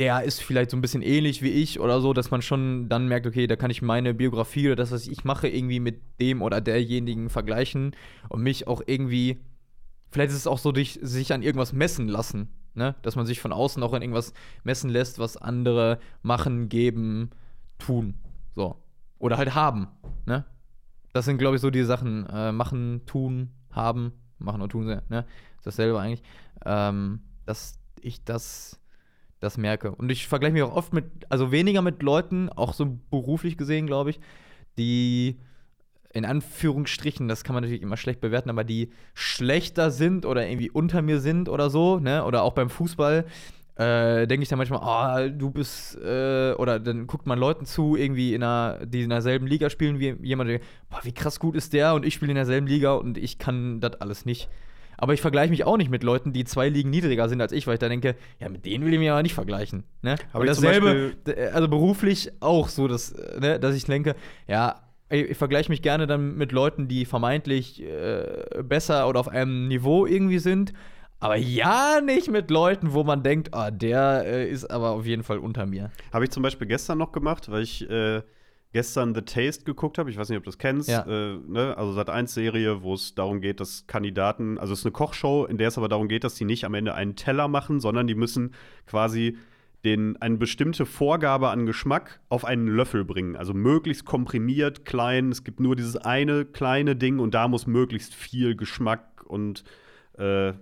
der ist vielleicht so ein bisschen ähnlich wie ich oder so, dass man schon dann merkt, okay, da kann ich meine Biografie oder das, was ich mache, irgendwie mit dem oder derjenigen vergleichen und mich auch irgendwie, vielleicht ist es auch so, durch, sich an irgendwas messen lassen, ne? Dass man sich von außen auch an irgendwas messen lässt, was andere machen, geben, tun. So. Oder halt haben, ne? Das sind, glaube ich, so die Sachen. Äh, machen, tun, haben, machen und tun, ne? Dasselbe eigentlich. Ähm, dass ich das, das merke. Und ich vergleiche mich auch oft mit, also weniger mit Leuten, auch so beruflich gesehen, glaube ich, die in Anführungsstrichen, das kann man natürlich immer schlecht bewerten, aber die schlechter sind oder irgendwie unter mir sind oder so, ne? Oder auch beim Fußball, äh, denke ich dann manchmal, ah, du bist, äh, oder dann guckt man Leuten zu, irgendwie in einer, die in derselben Liga spielen wie jemand, der, boah, wie krass gut ist der und ich spiele in derselben Liga und ich kann das alles nicht. Aber ich vergleiche mich auch nicht mit Leuten, die zwei Ligen niedriger sind als ich, weil ich da denke, ja, mit denen will ich mich aber nicht vergleichen. Ne? Aber ich dasselbe, d- also beruflich auch so, dass, äh, ne, dass ich denke, ja, ey, ich vergleiche mich gerne dann mit Leuten, die vermeintlich äh, besser oder auf einem Niveau irgendwie sind. Aber ja, nicht mit Leuten, wo man denkt, ah, der äh, ist aber auf jeden Fall unter mir. Habe ich zum Beispiel gestern noch gemacht, weil ich äh, gestern The Taste geguckt habe. Ich weiß nicht, ob du das kennst. Ja. Äh, ne? Also Sat 1 Serie, wo es darum geht, dass Kandidaten, also es ist eine Kochshow, in der es aber darum geht, dass die nicht am Ende einen Teller machen, sondern die müssen quasi den, eine bestimmte Vorgabe an Geschmack auf einen Löffel bringen. Also möglichst komprimiert, klein. Es gibt nur dieses eine kleine Ding und da muss möglichst viel Geschmack und äh,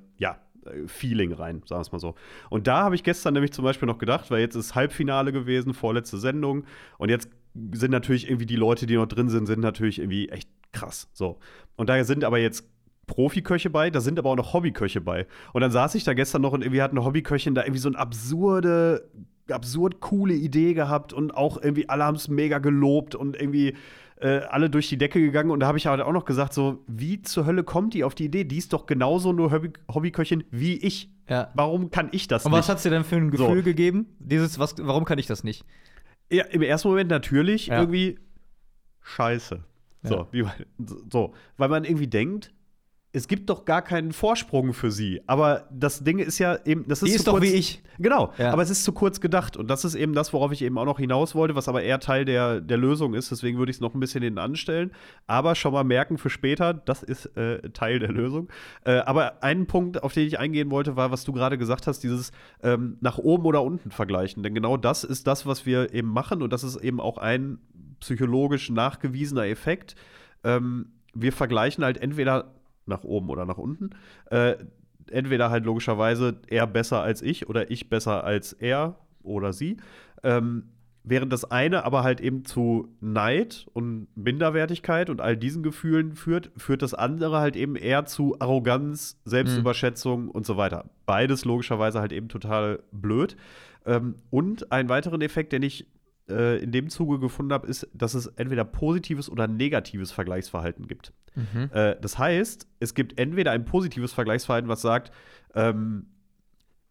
Feeling rein, sagen wir es mal so. Und da habe ich gestern nämlich zum Beispiel noch gedacht, weil jetzt ist Halbfinale gewesen, vorletzte Sendung. Und jetzt sind natürlich irgendwie die Leute, die noch drin sind, sind natürlich irgendwie echt krass. So. Und da sind aber jetzt Profiköche bei, da sind aber auch noch Hobbyköche bei. Und dann saß ich da gestern noch und irgendwie hat eine Hobbyköchin da irgendwie so eine absurde, absurd coole Idee gehabt und auch irgendwie alle haben es mega gelobt und irgendwie äh, alle durch die Decke gegangen. Und da habe ich halt auch noch gesagt, so, wie zur Hölle kommt die auf die Idee? Die ist doch genauso nur Hobby Hobbyköchin wie ich. Ja. Warum kann ich das Und nicht? was hat dir denn für ein Gefühl So. gegeben? Dieses, was, warum kann ich das nicht? Ja, im ersten Moment natürlich Ja. irgendwie scheiße. So, wie, so, weil man irgendwie denkt, es gibt doch gar keinen Vorsprung für sie. Aber das Ding ist ja eben, das ist, Die ist doch kurz, wie ich. Genau, Ja. aber es ist zu kurz gedacht. Und das ist eben das, worauf ich eben auch noch hinaus wollte, was aber eher Teil der, der Lösung ist. Deswegen würde ich es noch ein bisschen hinten anstellen. Aber schon mal merken für später, das ist äh, Teil der Lösung. Äh, aber ein Punkt, auf den ich eingehen wollte, war, was du gerade gesagt hast, dieses ähm, nach oben oder unten vergleichen. Denn genau das ist das, was wir eben machen. Und das ist eben auch ein psychologisch nachgewiesener Effekt. Ähm, wir vergleichen halt entweder nach oben oder nach unten. Äh, entweder halt logischerweise er besser als ich oder ich besser als er oder sie. Ähm, während das eine aber halt eben zu Neid und Minderwertigkeit und all diesen Gefühlen führt, führt das andere halt eben eher zu Arroganz, Selbstüberschätzung und so weiter. Beides logischerweise halt eben total blöd. Ähm, und einen weiteren Effekt, den ich äh, in dem Zuge gefunden habe, ist, dass es entweder positives oder negatives Vergleichsverhalten gibt. Äh, das heißt, es gibt entweder ein positives Vergleichsverhalten, was sagt, ähm,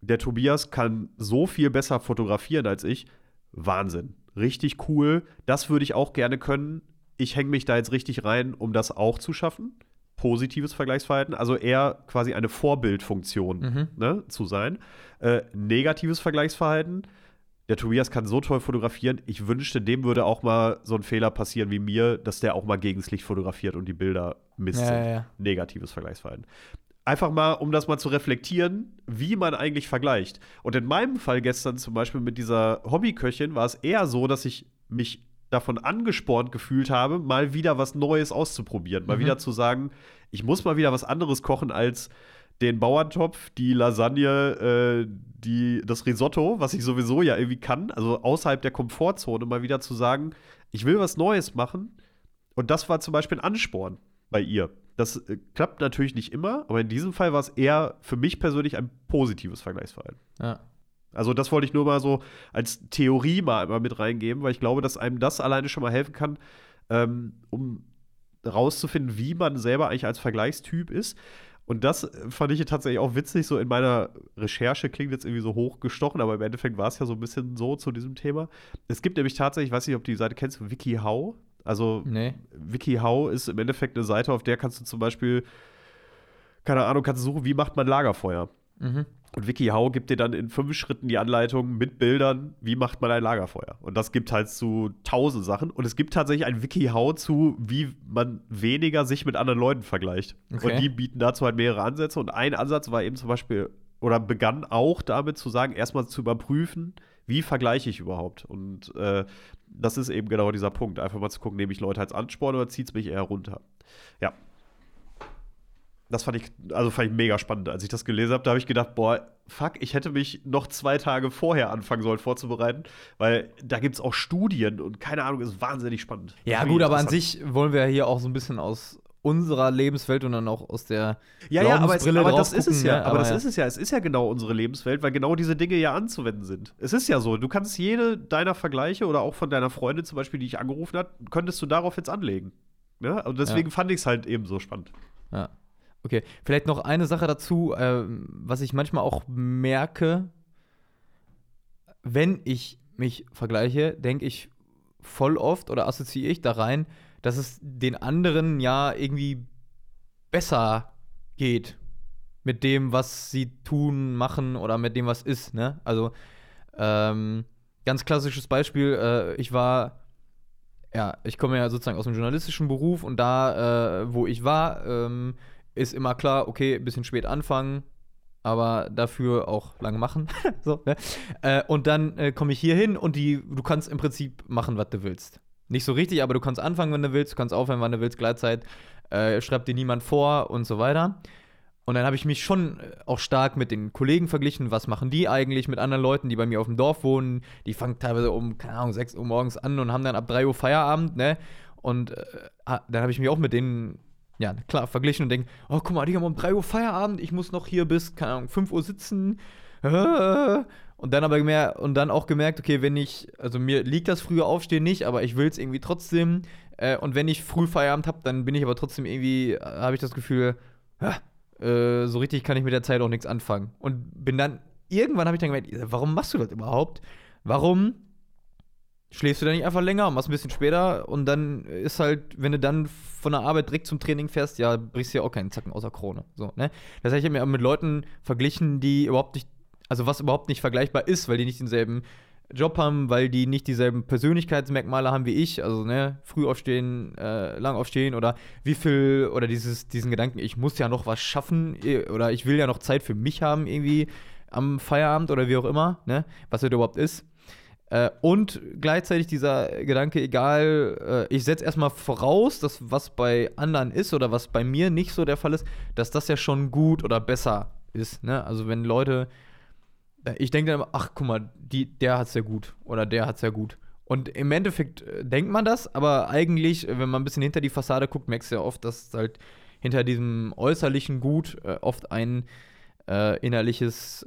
der Tobias kann so viel besser fotografieren als ich. Wahnsinn. Richtig cool. Das würde ich auch gerne können. Ich hänge mich da jetzt richtig rein, um das auch zu schaffen. Positives Vergleichsverhalten, also eher quasi eine Vorbildfunktion Mhm. ne, zu sein. Äh, negatives Vergleichsverhalten. Der Tobias kann so toll fotografieren. Ich wünschte, dem würde auch mal so ein Fehler passieren wie mir, dass der auch mal gegens Licht fotografiert und die Bilder misst. Ja, sind. ja. Negatives Vergleichsverhalten. Einfach mal, um das mal zu reflektieren, wie man eigentlich vergleicht. Und in meinem Fall gestern zum Beispiel mit dieser Hobbyköchin war es eher so, dass ich mich davon angespornt gefühlt habe, mal wieder was Neues auszuprobieren. Mal Mhm. wieder zu sagen, ich muss mal wieder was anderes kochen als den Bauerntopf, die Lasagne, äh, die, das Risotto, was ich sowieso ja irgendwie kann, also außerhalb der Komfortzone, mal wieder zu sagen, ich will was Neues machen. Und das war zum Beispiel ein Ansporn. bei ihr. Das äh, klappt natürlich nicht immer, aber in diesem Fall war es eher für mich persönlich ein positives Vergleichsverhalten. Ja. Also das wollte ich nur mal so als Theorie mal, mal mit reingeben, weil ich glaube, dass einem das alleine schon mal helfen kann, ähm, um rauszufinden, wie man selber eigentlich als Vergleichstyp ist. Und das äh, fand ich tatsächlich auch witzig, so in meiner Recherche klingt jetzt irgendwie so hochgestochen, aber im Endeffekt war es ja so ein bisschen so zu diesem Thema. Es gibt nämlich tatsächlich, ich weiß nicht, ob du die Seite kennst, WikiHow. Also Nee. WikiHow ist im Endeffekt eine Seite, auf der kannst du zum Beispiel, keine Ahnung, kannst du suchen, wie macht man Lagerfeuer. Mhm. Und WikiHow gibt dir dann in fünf Schritten die Anleitung mit Bildern, wie macht man ein Lagerfeuer. Und das gibt halt zu tausend Sachen. Und es gibt tatsächlich ein WikiHow zu, wie man weniger sich mit anderen Leuten vergleicht. Okay. Und die bieten dazu halt mehrere Ansätze. Und ein Ansatz war eben zum Beispiel, oder begann auch damit zu sagen, erstmal zu überprüfen, wie vergleiche ich überhaupt. Und äh, das ist eben genau dieser Punkt. Einfach mal zu gucken, nehme ich Leute als Ansporn oder zieht es mich eher runter. Ja. Das fand ich, also fand ich mega spannend. Als ich das gelesen habe, da habe ich gedacht, boah, fuck, ich hätte mich noch zwei Tage vorher anfangen sollen vorzubereiten, weil da gibt es auch Studien und keine Ahnung, ist wahnsinnig spannend. Ja, gut, aber an sich wollen wir ja hier auch so ein bisschen aus unserer Lebenswelt und dann auch aus der Ja, ja, aber, es, aber das ist es gucken, ja. ne? Aber das ja. ist es ja. Es ist ja genau unsere Lebenswelt, weil genau diese Dinge ja anzuwenden sind. Es ist ja so. Du kannst jede deiner Vergleiche oder auch von deiner Freundin zum Beispiel, die ich angerufen hat, könntest du darauf jetzt anlegen. Ne? Und deswegen fand ich es halt eben so spannend. Ja. Okay, vielleicht noch eine Sache dazu, ähm, was ich manchmal auch merke, wenn ich mich vergleiche, denke ich voll oft oder assoziiere ich da rein, dass es den anderen ja irgendwie besser geht mit dem, was sie tun, machen oder mit dem, was ist, ne? Also, ähm, ganz klassisches Beispiel, äh, ich war ja, ich komme ja sozusagen aus dem journalistischen Beruf und da, äh, wo ich war, ähm, ist immer klar, okay, ein bisschen spät anfangen, aber dafür auch lange machen. so, ne? äh, und dann äh, komme ich hier hin und die, du kannst im Prinzip machen, was du willst. Nicht so richtig, aber du kannst anfangen, wenn du willst, du kannst aufhören, wann du willst, Gleitzeit, äh, schreibt dir niemand vor und so weiter. Und dann habe ich mich schon äh, auch stark mit den Kollegen verglichen. Was machen die eigentlich mit anderen Leuten, die bei mir auf dem Dorf wohnen? Die fangen teilweise um, keine Ahnung, 6 Uhr morgens an und haben dann ab 3 Uhr Feierabend, ne? Und äh, ah, dann habe ich mich auch mit denen, ja, klar, verglichen und denke, oh, guck mal, die haben um 3 Uhr Feierabend, ich muss noch hier bis, keine Ahnung, 5 Uhr sitzen. Und dann aber gemerkt, und dann auch gemerkt, okay, wenn ich, also mir liegt das frühe Aufstehen nicht, aber ich will es irgendwie trotzdem. Äh, und wenn ich früh Feierabend habe, dann bin ich aber trotzdem irgendwie, äh, habe ich das Gefühl, äh, so richtig kann ich mit der Zeit auch nichts anfangen. Und bin dann, irgendwann habe ich dann gemerkt, warum machst du das überhaupt? Warum schläfst du dann nicht einfach länger machst ein bisschen später und dann ist halt, wenn du dann von der Arbeit direkt zum Training fährst, ja, brichst du ja auch keinen Zacken außer Krone. So, ne? Das heißt, ich habe mir mit Leuten verglichen, die überhaupt nicht, also was überhaupt nicht vergleichbar ist, weil die nicht denselben Job haben, weil die nicht dieselben Persönlichkeitsmerkmale haben wie ich, also ne, früh aufstehen, äh, lang aufstehen oder wie viel, oder dieses, diesen Gedanken, ich muss ja noch was schaffen oder ich will ja noch Zeit für mich haben irgendwie am Feierabend oder wie auch immer, ne, was das überhaupt ist. Äh, und gleichzeitig dieser Gedanke, egal, äh, ich setze erstmal voraus, dass was bei anderen ist oder was bei mir nicht so der Fall ist, dass das ja schon gut oder besser ist. Ne? Also wenn Leute, äh, ich denke dann immer, ach guck mal, die, der hat's ja gut oder der hat's ja gut. Und im Endeffekt äh, denkt man das, aber eigentlich, äh, wenn man ein bisschen hinter die Fassade guckt, merkst du ja oft, dass halt hinter diesem äußerlichen Gut äh, oft ein innerliches,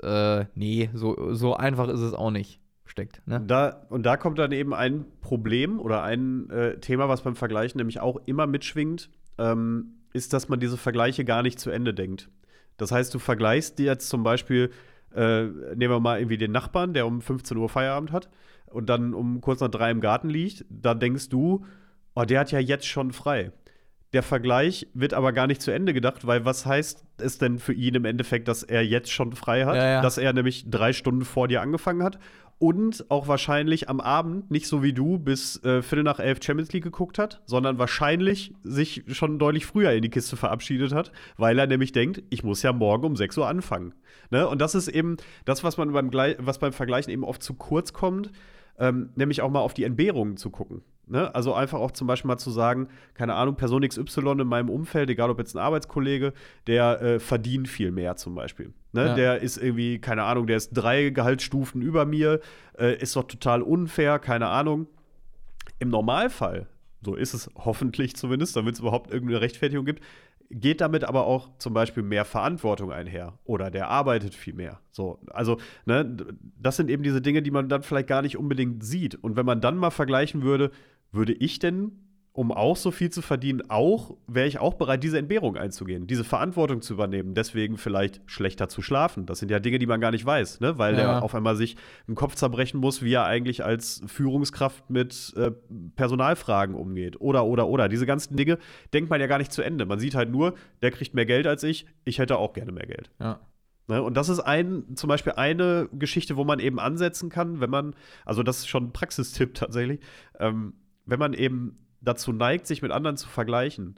nee, so, so einfach ist es auch nicht steckt. Ne? Da, und da kommt dann eben ein Problem oder ein äh, Thema, was beim Vergleichen nämlich auch immer mitschwingt, ähm, ist, dass man diese Vergleiche gar nicht zu Ende denkt. Das heißt, du vergleichst dir jetzt zum Beispiel, äh, nehmen wir mal irgendwie den Nachbarn, der um 15 Uhr Feierabend hat und dann um kurz nach drei im Garten liegt, da denkst du, oh, der hat ja jetzt schon frei. Der Vergleich wird aber gar nicht zu Ende gedacht, weil was heißt es denn für ihn im Endeffekt, dass er jetzt schon frei hat? Ja, ja. Dass er nämlich drei Stunden vor dir angefangen hat und auch wahrscheinlich am Abend nicht so wie du bis äh, Viertel nach elf Champions League geguckt hat, sondern wahrscheinlich sich schon deutlich früher in die Kiste verabschiedet hat, weil er nämlich denkt, ich muss ja morgen um 6 Uhr anfangen. Ne? Und das ist eben das, was man beim, was beim Vergleichen eben oft zu kurz kommt, ähm, nämlich auch mal auf die Entbehrungen zu gucken. Ne? Also einfach auch zum Beispiel mal zu sagen, keine Ahnung, Person XY in meinem Umfeld, egal ob jetzt ein Arbeitskollege, der äh, verdient viel mehr zum Beispiel. Ne? Ja. Der ist irgendwie, keine Ahnung, der ist drei Gehaltsstufen über mir, äh, ist doch total unfair, keine Ahnung. Im Normalfall so ist es hoffentlich zumindest, damit es überhaupt irgendeine Rechtfertigung gibt, geht damit aber auch zum Beispiel mehr Verantwortung einher oder der arbeitet viel mehr. So, also, ne, das sind eben diese Dinge, die man dann vielleicht gar nicht unbedingt sieht. Und wenn man dann mal vergleichen würde, würde ich denn um auch so viel zu verdienen, auch wäre ich auch bereit, diese Entbehrung einzugehen, diese Verantwortung zu übernehmen, deswegen vielleicht schlechter zu schlafen. Das sind ja Dinge, die man gar nicht weiß, ne? weil Ja. er auf einmal sich den Kopf zerbrechen muss, wie er eigentlich als Führungskraft mit äh, Personalfragen umgeht. Oder, oder, oder. Diese ganzen Dinge denkt man ja gar nicht zu Ende. Man sieht halt nur, der kriegt mehr Geld als ich, ich hätte auch gerne mehr Geld. Ja. Ne? Und das ist ein, zum Beispiel eine Geschichte, wo man eben ansetzen kann, wenn man, also das ist schon ein Praxistipp tatsächlich, ähm, wenn man eben dazu neigt, sich mit anderen zu vergleichen,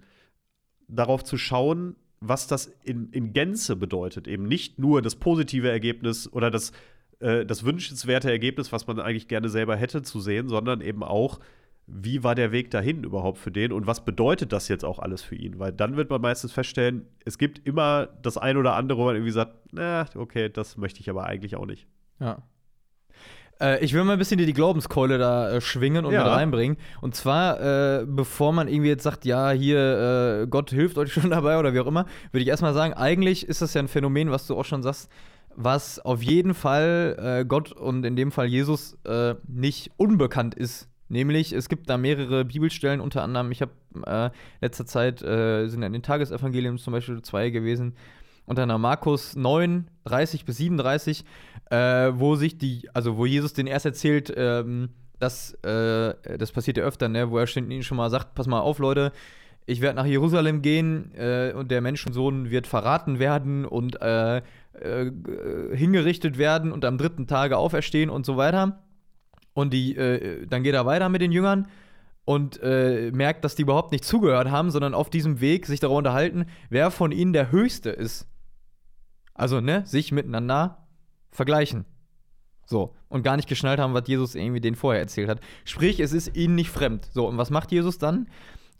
darauf zu schauen, was das in, in Gänze bedeutet. Eben nicht nur das positive Ergebnis oder das, äh, das wünschenswerte Ergebnis, was man eigentlich gerne selber hätte zu sehen, sondern eben auch, wie war der Weg dahin überhaupt für den und was bedeutet das jetzt auch alles für ihn? Weil dann wird man meistens feststellen, es gibt immer das ein oder andere, wo man irgendwie sagt, na, okay, das möchte ich aber eigentlich auch nicht. Ja. Äh, ich will mal ein bisschen die, die Glaubenskeule da äh, schwingen und Ja. mit reinbringen. Und zwar, äh, bevor man irgendwie jetzt sagt, ja, hier, äh, Gott hilft euch schon dabei oder wie auch immer, würde ich erstmal sagen, eigentlich ist das ja ein Phänomen, was du auch schon sagst, was auf jeden Fall äh, Gott und in dem Fall Jesus äh, nicht unbekannt ist. Nämlich, es gibt da mehrere Bibelstellen, unter anderem, ich habe äh, letzter Zeit, äh, sind in den Tagesevangelien zum Beispiel zwei gewesen, unter Markus 9, 30 bis 37, äh, wo sich die, also wo Jesus den erst erzählt, ähm, dass, äh, das passiert ja öfter, ne, wo er ihnen schon mal sagt, pass mal auf, Leute, ich werde nach Jerusalem gehen äh, und der Menschensohn wird verraten werden und äh, äh, hingerichtet werden und am dritten Tage auferstehen und so weiter. Und die, äh, dann geht er weiter mit den Jüngern und äh, merkt, dass die überhaupt nicht zugehört haben, sondern auf diesem Weg sich darüber unterhalten, wer von ihnen der Höchste ist. Also, ne, sich miteinander vergleichen. So. Und gar nicht geschnallt haben, was Jesus irgendwie denen vorher erzählt hat. Sprich, es ist ihnen nicht fremd. So, und was macht Jesus dann?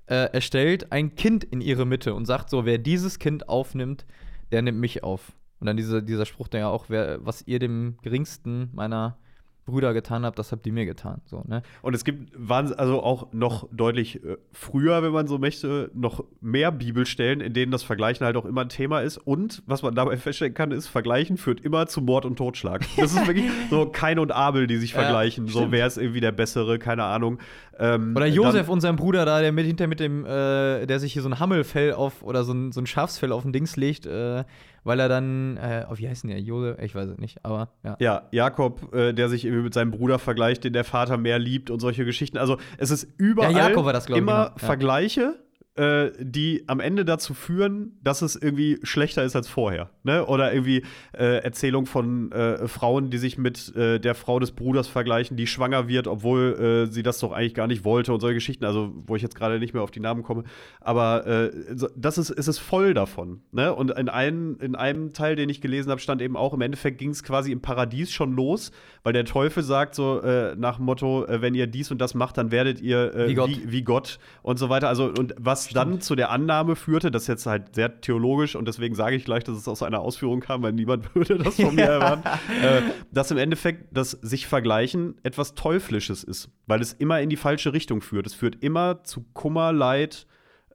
Äh, er stellt ein Kind in ihre Mitte und sagt so, wer dieses Kind aufnimmt, der nimmt mich auf. Und dann dieser, dieser Spruch, der ja auch, wer, was ihr dem geringsten meiner Brüder getan habt, das habt ihr mir getan. So, ne? Und es gibt also auch noch deutlich äh, früher, wenn man so möchte, noch mehr Bibelstellen, in denen das Vergleichen halt auch immer ein Thema ist. Und was man dabei feststellen kann, ist, Vergleichen führt immer zu Mord und Totschlag. Das ist wirklich so Kain und Abel, die sich Ja, vergleichen. So, stimmt. wer ist irgendwie der Bessere, keine Ahnung. Ähm, Oder Josef, dann- unser Bruder da, der mit hinter mit dem, äh, der sich hier so ein Hammelfell auf oder so ein, so ein Schafsfell auf den Dings legt, äh, weil er dann, äh, oh, wie heißt denn der? Josef? Ich weiß es nicht, aber ja. Ja, Jakob, äh, der sich irgendwie mit seinem Bruder vergleicht, den der Vater mehr liebt und solche Geschichten. Also es ist überall Ja, Jakob war das, glaub ich, immer genau. Ja. Vergleiche, äh, die am Ende dazu führen, dass es irgendwie schlechter ist als vorher. Ne? Oder irgendwie äh, Erzählung von äh, Frauen, die sich mit äh, der Frau des Bruders vergleichen, die schwanger wird, obwohl äh, sie das doch eigentlich gar nicht wollte und solche Geschichten. Also wo ich jetzt gerade nicht mehr auf die Namen komme. Aber äh, das ist, es ist voll davon. Ne? Und in einem, in einem Teil, den ich gelesen habe, stand eben auch, im Endeffekt ging es quasi im Paradies schon los, weil der Teufel sagt so nach Motto, wenn ihr dies und das macht, dann werdet ihr Wie Gott. Wie, wie Gott und so weiter. Also, und was dann zu der Annahme führte, das ist jetzt halt sehr theologisch und deswegen sage ich gleich, dass es aus einer Ausführung kam, weil niemand würde das von mir erwarten, äh, dass im Endeffekt das sich vergleichen etwas Teuflisches ist, weil es immer in die falsche Richtung führt. Es führt immer zu Kummer, Leid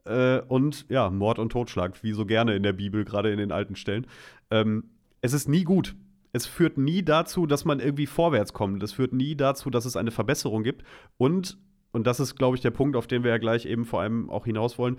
äh, und ja, Mord und Totschlag, wie so gerne in der Bibel, gerade in den alten Stellen. Ähm, es ist nie gut. Es führt nie dazu, dass man irgendwie vorwärts kommt. Es führt nie dazu, dass es eine Verbesserung gibt. Und, und das ist, glaube ich, der Punkt, auf den wir ja gleich eben vor allem auch hinaus wollen.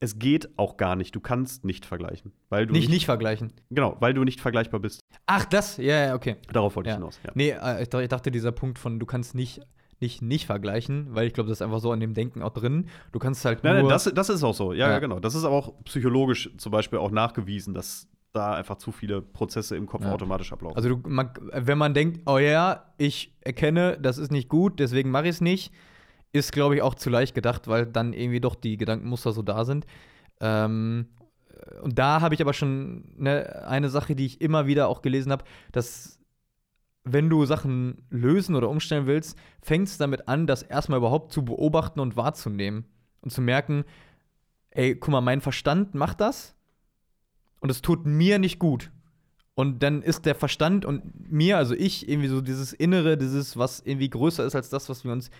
Es geht auch gar nicht. Du kannst nicht vergleichen. Weil du Nicht, nicht vergleichen. Genau, weil du nicht vergleichbar bist. Ach, das, ja, ja, okay. Darauf wollte ich Ja. hinaus. Ja. Nee, äh, ich, dach- ich dachte, dieser Punkt von, du kannst nicht, nicht, nicht vergleichen, weil ich glaube, das ist einfach so an dem Denken auch drin. Du kannst halt Nein, nur. nein, das, das ist auch so. Ja, Ja. ja, genau. Das ist aber auch psychologisch zum Beispiel auch nachgewiesen, dass da einfach zu viele Prozesse im Kopf Ja. automatisch ablaufen. Also, du, man, wenn man denkt, oh ja, ich erkenne, das ist nicht gut, deswegen mache ich es nicht, ist, glaube ich, auch zu leicht gedacht, weil dann irgendwie doch die Gedankenmuster so da sind. Ähm, und da habe ich aber schon ne, eine Sache, die ich immer wieder auch gelesen habe, dass wenn du Sachen lösen oder umstellen willst, fängt es damit an, das erstmal überhaupt zu beobachten und wahrzunehmen und zu merken, ey, guck mal, mein Verstand macht das und es tut mir nicht gut. Und dann ist der Verstand und mir, also ich, irgendwie so dieses Innere, dieses, was irgendwie größer ist als das, was wir uns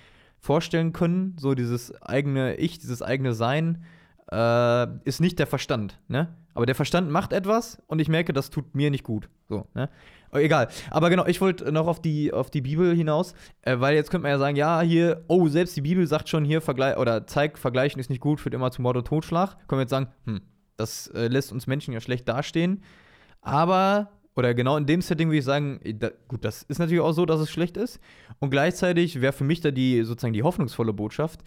vorstellen können, so dieses eigene Ich, dieses eigene Sein, äh, ist nicht der Verstand, ne? Aber der Verstand macht etwas und ich merke, das tut mir nicht gut. So, ne? Egal. Aber genau, ich wollte noch auf die, auf die Bibel hinaus, äh, weil jetzt könnte man ja sagen, ja, hier, oh, selbst die Bibel sagt schon hier, Vergleich oder zeigt, Vergleichen ist nicht gut, führt immer zu Mord und Totschlag. Können wir jetzt sagen, hm, das äh, lässt uns Menschen ja schlecht dastehen. Aber, oder genau in dem Setting würde ich sagen, äh, da, gut, das ist natürlich auch so, dass es schlecht ist. Und gleichzeitig wäre für mich da die sozusagen die hoffnungsvolle Botschaft,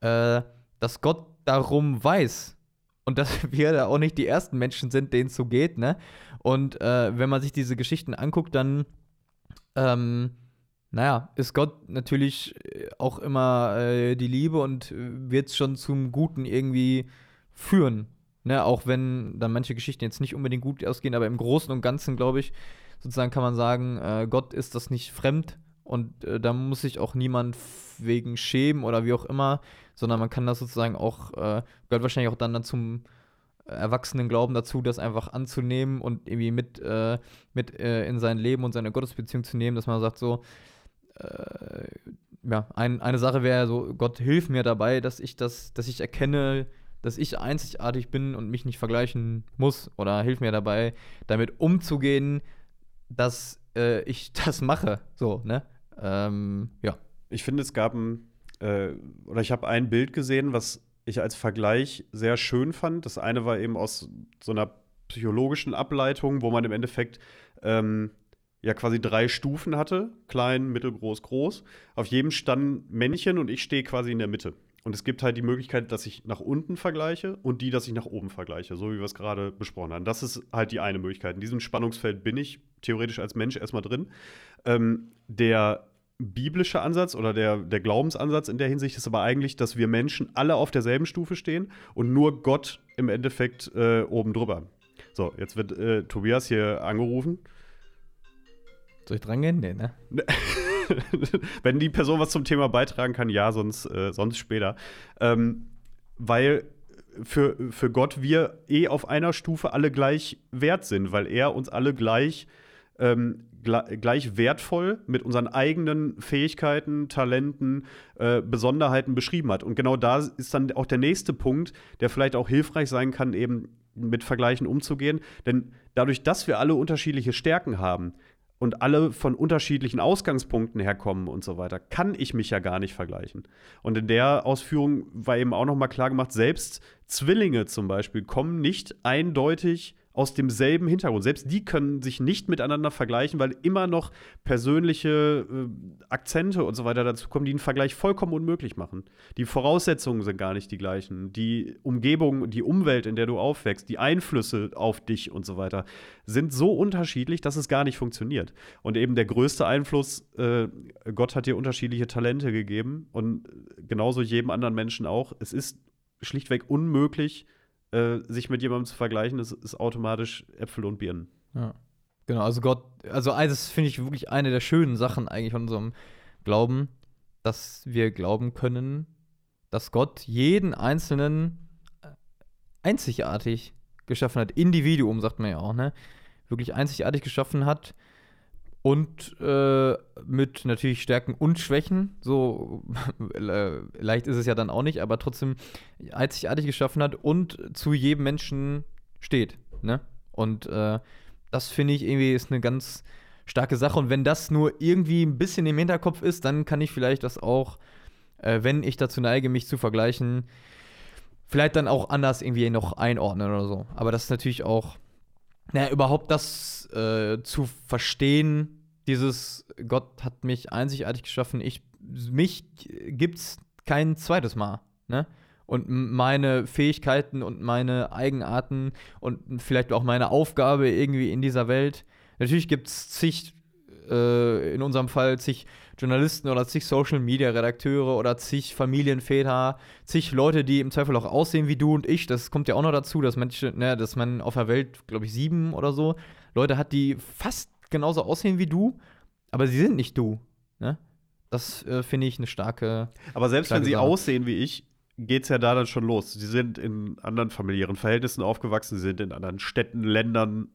äh, dass Gott darum weiß, und dass wir da auch nicht die ersten Menschen sind, denen es so geht, ne? Und äh, wenn man sich diese Geschichten anguckt, dann, ähm, naja, ist Gott natürlich äh, auch immer äh, die Liebe und wird es schon zum Guten irgendwie führen. Ne? Auch wenn dann manche Geschichten jetzt nicht unbedingt gut ausgehen, aber im Großen und Ganzen, glaube ich, sozusagen kann man sagen, äh, Gott ist das nicht fremd und äh, da muss sich auch niemand wegen schämen oder wie auch immer, sondern man kann das sozusagen auch, äh, gehört wahrscheinlich auch dann, zum erwachsenen Glauben dazu, das einfach anzunehmen und irgendwie mit, äh, mit äh, in sein Leben und seine Gottesbeziehung zu nehmen, dass man sagt so, äh, ja, ein, eine Sache wäre so, Gott hilf mir dabei, dass ich das, dass ich erkenne, dass ich einzigartig bin und mich nicht vergleichen muss oder hilf mir dabei, damit umzugehen, dass äh, ich das mache, so, ne? Ähm, ja. Ich finde, es gab ein, äh, oder ich habe ein Bild gesehen, was ich als Vergleich sehr schön fand. Das eine war eben aus so einer psychologischen Ableitung, wo man im Endeffekt ähm, ja quasi drei Stufen hatte: klein, mittelgroß, groß. Auf jedem stand Männchen und ich stehe quasi in der Mitte. Und es gibt halt die Möglichkeit, dass ich nach unten vergleiche und die, dass ich nach oben vergleiche, so wie wir es gerade besprochen haben. Das ist halt die eine Möglichkeit. In diesem Spannungsfeld bin ich theoretisch als Mensch erstmal drin. Ähm, der biblische Ansatz oder der, der Glaubensansatz in der Hinsicht ist aber eigentlich, dass wir Menschen alle auf derselben Stufe stehen und nur Gott im Endeffekt äh, oben drüber. So, jetzt wird äh, Tobias hier angerufen. Soll ich dran gehen? Nee, ne? Wenn die Person was zum Thema beitragen kann, ja, sonst, äh, sonst später. Ähm, weil für, für Gott wir eh auf einer Stufe alle gleich wert sind, weil er uns alle gleich ähm, gleich wertvoll mit unseren eigenen Fähigkeiten, Talenten, äh, Besonderheiten beschrieben hat. Und genau da ist dann auch der nächste Punkt, der vielleicht auch hilfreich sein kann, eben mit Vergleichen umzugehen. Denn dadurch, dass wir alle unterschiedliche Stärken haben, und alle von unterschiedlichen Ausgangspunkten herkommen und so weiter, kann ich mich ja gar nicht vergleichen. Und in der Ausführung war eben auch noch mal klar gemacht, selbst Zwillinge zum Beispiel kommen nicht eindeutig aus demselben Hintergrund. Selbst die können sich nicht miteinander vergleichen, weil immer noch persönliche äh, Akzente und so weiter dazu kommen, die einen Vergleich vollkommen unmöglich machen. Die Voraussetzungen sind gar nicht die gleichen. Die Umgebung, die Umwelt, in der du aufwächst, die Einflüsse auf dich und so weiter sind so unterschiedlich, dass es gar nicht funktioniert. Und eben der größte Einfluss, äh, Gott hat dir unterschiedliche Talente gegeben und genauso jedem anderen Menschen auch. Es ist schlichtweg unmöglich, äh, sich mit jemandem zu vergleichen, ist, ist automatisch Äpfel und Birnen. Ja. Genau, also Gott, also das finde ich wirklich eine der schönen Sachen eigentlich von unserem Glauben, dass wir glauben können, dass Gott jeden Einzelnen äh, einzigartig geschaffen hat. Individuum, sagt man ja auch, ne? Wirklich einzigartig geschaffen hat und äh, mit natürlich Stärken und Schwächen. So äh, leicht ist es ja dann auch nicht, aber trotzdem einzigartig geschaffen hat und zu jedem Menschen steht. Ne? Und äh, das finde ich irgendwie ist eine ganz starke Sache. Und wenn das nur irgendwie ein bisschen im Hinterkopf ist, dann kann ich vielleicht das auch, äh, wenn ich dazu neige, mich zu vergleichen, vielleicht dann auch anders irgendwie noch einordnen oder so. Aber das ist natürlich auch naja, überhaupt das äh, zu verstehen, dieses Gott hat mich einzigartig geschaffen, ich, mich gibt's kein zweites Mal, ne? Und meine Fähigkeiten und meine Eigenarten und vielleicht auch meine Aufgabe irgendwie in dieser Welt. Natürlich gibt es zig, äh, in unserem Fall zig Journalisten oder zig Social Media Redakteure oder zig Familienväter, zig Leute, die im Zweifel auch aussehen wie du und ich. Das kommt ja auch noch dazu, dass, Menschen, ne, dass man auf der Welt, glaube ich, sieben oder so Leute hat, die fast genauso aussehen wie du, aber sie sind nicht du. Ne? Das äh, finde ich eine starke. Aber selbst starke wenn sie Sache. aussehen wie ich, geht es ja da dann schon los. Sie sind in anderen familiären Verhältnissen aufgewachsen, sie sind in anderen Städten, Ländern,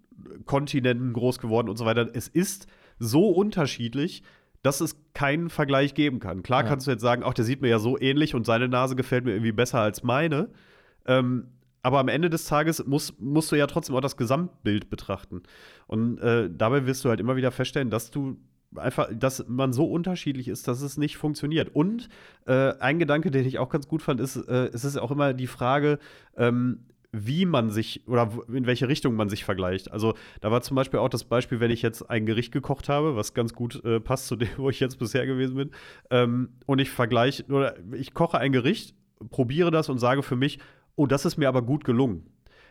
Kontinenten groß geworden und so weiter. Es ist so unterschiedlich, dass es keinen Vergleich geben kann. Klar Ja. kannst du jetzt sagen, ach, der sieht mir ja so ähnlich und seine Nase gefällt mir irgendwie besser als meine. Ähm, aber am Ende des Tages musst, musst du ja trotzdem auch das Gesamtbild betrachten. Und äh, dabei wirst du halt immer wieder feststellen, dass du einfach, dass man so unterschiedlich ist, dass es nicht funktioniert. Und äh, ein Gedanke, den ich auch ganz gut fand, ist, äh, es ist auch immer die Frage, ähm, wie man sich oder in welche Richtung man sich vergleicht. Also da war zum Beispiel auch das Beispiel, wenn ich jetzt ein Gericht gekocht habe, was ganz gut äh, passt zu dem, wo ich jetzt bisher gewesen bin, ähm, und ich vergleiche oder ich koche ein Gericht, probiere das und sage für mich, oh, das ist mir aber gut gelungen.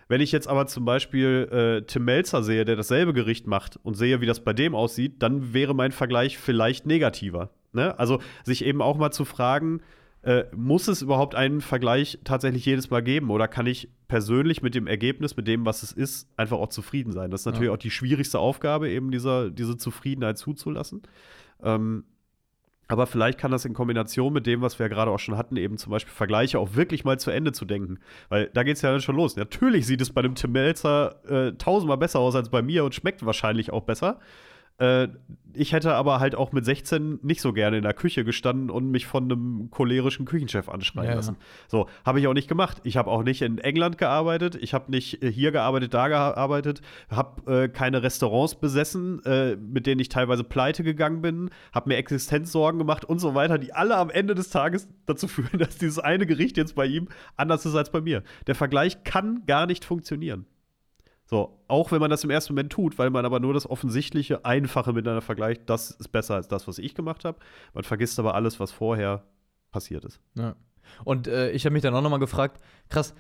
Wenn ich jetzt aber zum Beispiel äh, Tim Melzer sehe, der dasselbe Gericht macht und sehe, wie das bei dem aussieht, dann wäre mein Vergleich vielleicht negativer. Ne? Also sich eben auch mal zu fragen, äh, muss es überhaupt einen Vergleich tatsächlich jedes Mal geben oder kann ich persönlich mit dem Ergebnis, mit dem, was es ist, einfach auch zufrieden sein? Das ist natürlich Ja. auch die schwierigste Aufgabe, eben dieser, diese Zufriedenheit zuzulassen. Ähm, aber vielleicht kann das in Kombination mit dem, was wir ja gerade auch schon hatten, eben zum Beispiel Vergleiche auch wirklich mal zu Ende zu denken. Weil da geht es ja dann schon los. Natürlich sieht es bei einem Tim Melzer äh, tausendmal besser aus als bei mir und schmeckt wahrscheinlich auch besser. Äh, ich hätte aber halt auch mit 16 nicht so gerne in der Küche gestanden und mich von einem cholerischen Küchenchef anschreien Ja, ja. lassen. So, habe ich auch nicht gemacht. Ich habe auch nicht in England gearbeitet, ich habe nicht äh, hier gearbeitet, da gearbeitet, habe äh, keine Restaurants besessen, äh, mit denen ich teilweise pleite gegangen bin, habe mir Existenzsorgen gemacht und so weiter, die alle am Ende des Tages dazu führen, dass dieses eine Gericht jetzt bei ihm anders ist als bei mir. Der Vergleich kann gar nicht funktionieren. So, auch wenn man das im ersten Moment tut, weil man aber nur das offensichtliche, einfache miteinander vergleicht, das ist besser als das, was ich gemacht habe. Man vergisst aber alles, was vorher passiert ist. Ja. Und äh, ich habe mich dann auch nochmal gefragt, krass,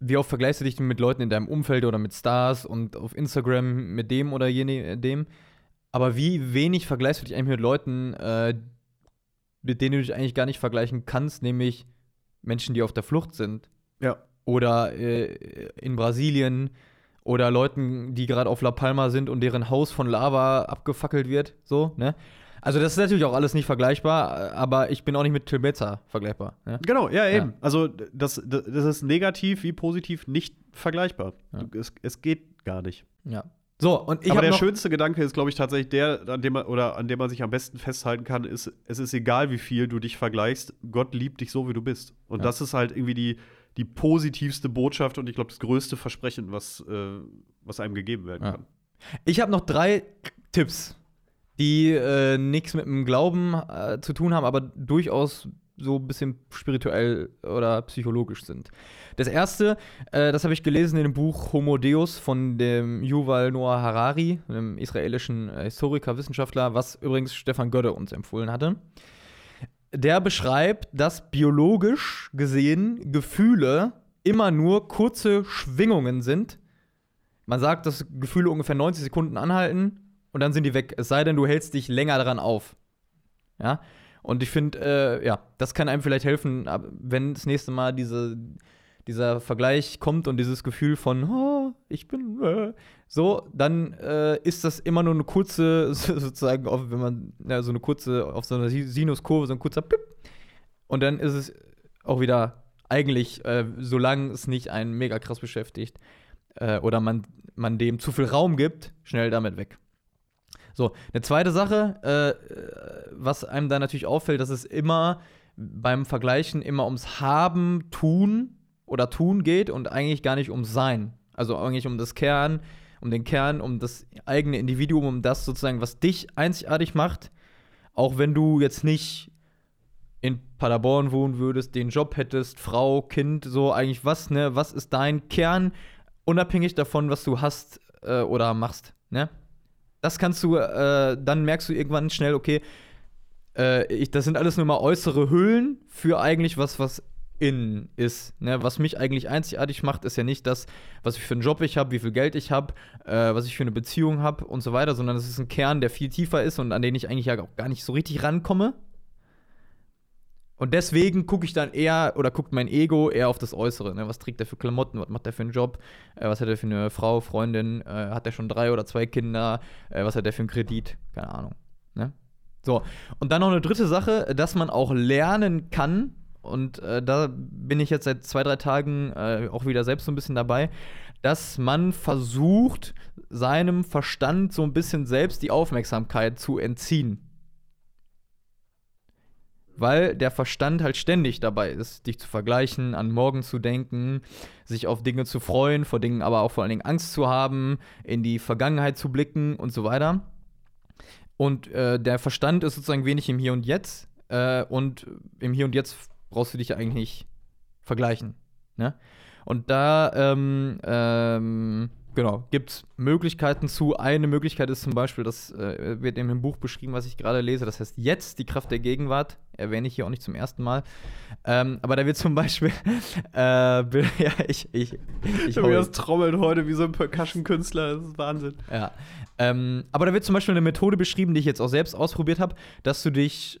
wie oft vergleichst du dich denn mit Leuten in deinem Umfeld oder mit Stars und auf Instagram mit dem oder jene, dem? Aber wie wenig vergleichst du dich eigentlich mit Leuten, äh, mit denen du dich eigentlich gar nicht vergleichen kannst, nämlich Menschen, die auf der Flucht sind Ja. oder äh, in Brasilien oder Leuten, die gerade auf La Palma sind und deren Haus von Lava abgefackelt wird, so, ne? Also das ist natürlich auch alles nicht vergleichbar, aber ich bin auch nicht mit Till Betzer vergleichbar. Ne? Genau, ja, Ja. eben. Also, das, das ist negativ wie positiv nicht vergleichbar. Ja. Es, es geht gar nicht. Ja. So, und ich aber der schönste Gedanke ist, glaube ich, tatsächlich der, an dem man, oder an dem man sich am besten festhalten kann, ist, es ist egal, wie viel du dich vergleichst, Gott liebt dich so, wie du bist. Und Ja. das ist halt irgendwie die, die positivste Botschaft und ich glaube, das größte Versprechen, was, äh, was einem gegeben werden Ja. kann. Ich habe noch drei Tipps, die äh, nichts mit dem Glauben äh, zu tun haben, aber durchaus so ein bisschen spirituell oder psychologisch sind. Das erste, äh, das habe ich gelesen in dem Buch Homo Deus von dem Yuval Noah Harari, einem israelischen äh, Historiker, Wissenschaftler, was übrigens Stefan Gödde uns empfohlen hatte. Der beschreibt, dass biologisch gesehen Gefühle immer nur kurze Schwingungen sind, man sagt, dass Gefühle ungefähr 90 Sekunden anhalten und dann sind die weg. Es sei denn, du hältst dich länger daran auf. Ja. Und ich finde, äh, ja, das kann einem vielleicht helfen, wenn das nächste Mal diese, dieser Vergleich kommt und dieses Gefühl von, oh, ich bin äh, so, dann äh, ist das immer nur eine kurze, sozusagen, auf, wenn man ja, so eine kurze, auf so einer Si- Sinuskurve, so ein kurzer Pip. Und dann ist es auch wieder eigentlich, äh, solange es nicht einen mega krass beschäftigt, äh, oder man, man dem zu viel Raum gibt, schnell damit weg. So, eine zweite Sache, äh, äh, was einem da natürlich auffällt, dass es immer beim Vergleichen immer ums Haben, Tun oder Tun geht und eigentlich gar nicht ums Sein. Also eigentlich um das Kern, um den Kern, um das eigene Individuum, um das sozusagen, was dich einzigartig macht, auch wenn du jetzt nicht in Paderborn wohnen würdest, den Job hättest, Frau, Kind, so eigentlich was, ne? Was ist dein Kern, unabhängig davon, was du hast äh, oder machst, ne? Das kannst du, äh, dann merkst du irgendwann schnell, okay, äh, ich, das sind alles nur mal äußere Hüllen für eigentlich was, was innen ist. Ne? Was mich eigentlich einzigartig macht, ist ja nicht das, was ich für einen Job ich habe, wie viel Geld ich habe, äh, was ich für eine Beziehung habe und so weiter, sondern es ist ein Kern, der viel tiefer ist und an den ich eigentlich ja auch gar nicht so richtig rankomme. Und deswegen gucke ich dann eher, oder guckt mein Ego eher auf das Äußere. Ne? Was trägt er für Klamotten, was macht er für einen Job, äh, was hat er für eine Frau, Freundin, äh, hat er schon drei oder zwei Kinder, äh, was hat er für einen Kredit, keine Ahnung. Ne? So, und dann noch eine dritte Sache, dass man auch lernen kann, und äh, da bin ich jetzt seit zwei, drei Tagen äh, auch wieder selbst so ein bisschen dabei, dass man versucht, seinem Verstand so ein bisschen selbst die Aufmerksamkeit zu entziehen. weil der Verstand halt ständig dabei ist, dich zu vergleichen, an morgen zu denken, sich auf Dinge zu freuen, vor Dingen aber auch vor allen Dingen Angst zu haben, in die Vergangenheit zu blicken und so weiter. Und äh, der Verstand ist sozusagen wenig im Hier und Jetzt. Äh, und im Hier und Jetzt brauchst du dich eigentlich nicht vergleichen. Ne? Und da, ähm, ähm, genau, gibt es Möglichkeiten zu. Eine Möglichkeit ist zum Beispiel, das äh, wird in dem Buch beschrieben, was ich gerade lese. Das heißt, jetzt die Kraft der Gegenwart. Erwähne ich hier auch nicht zum ersten Mal. Ähm, aber da wird zum Beispiel, äh, ja, ich, ich, ich, Tobias trommelt heute wie so ein Percussion-Künstler. Das ist Wahnsinn. Ja. Ähm, aber da wird zum Beispiel eine Methode beschrieben, die ich jetzt auch selbst ausprobiert habe, dass du dich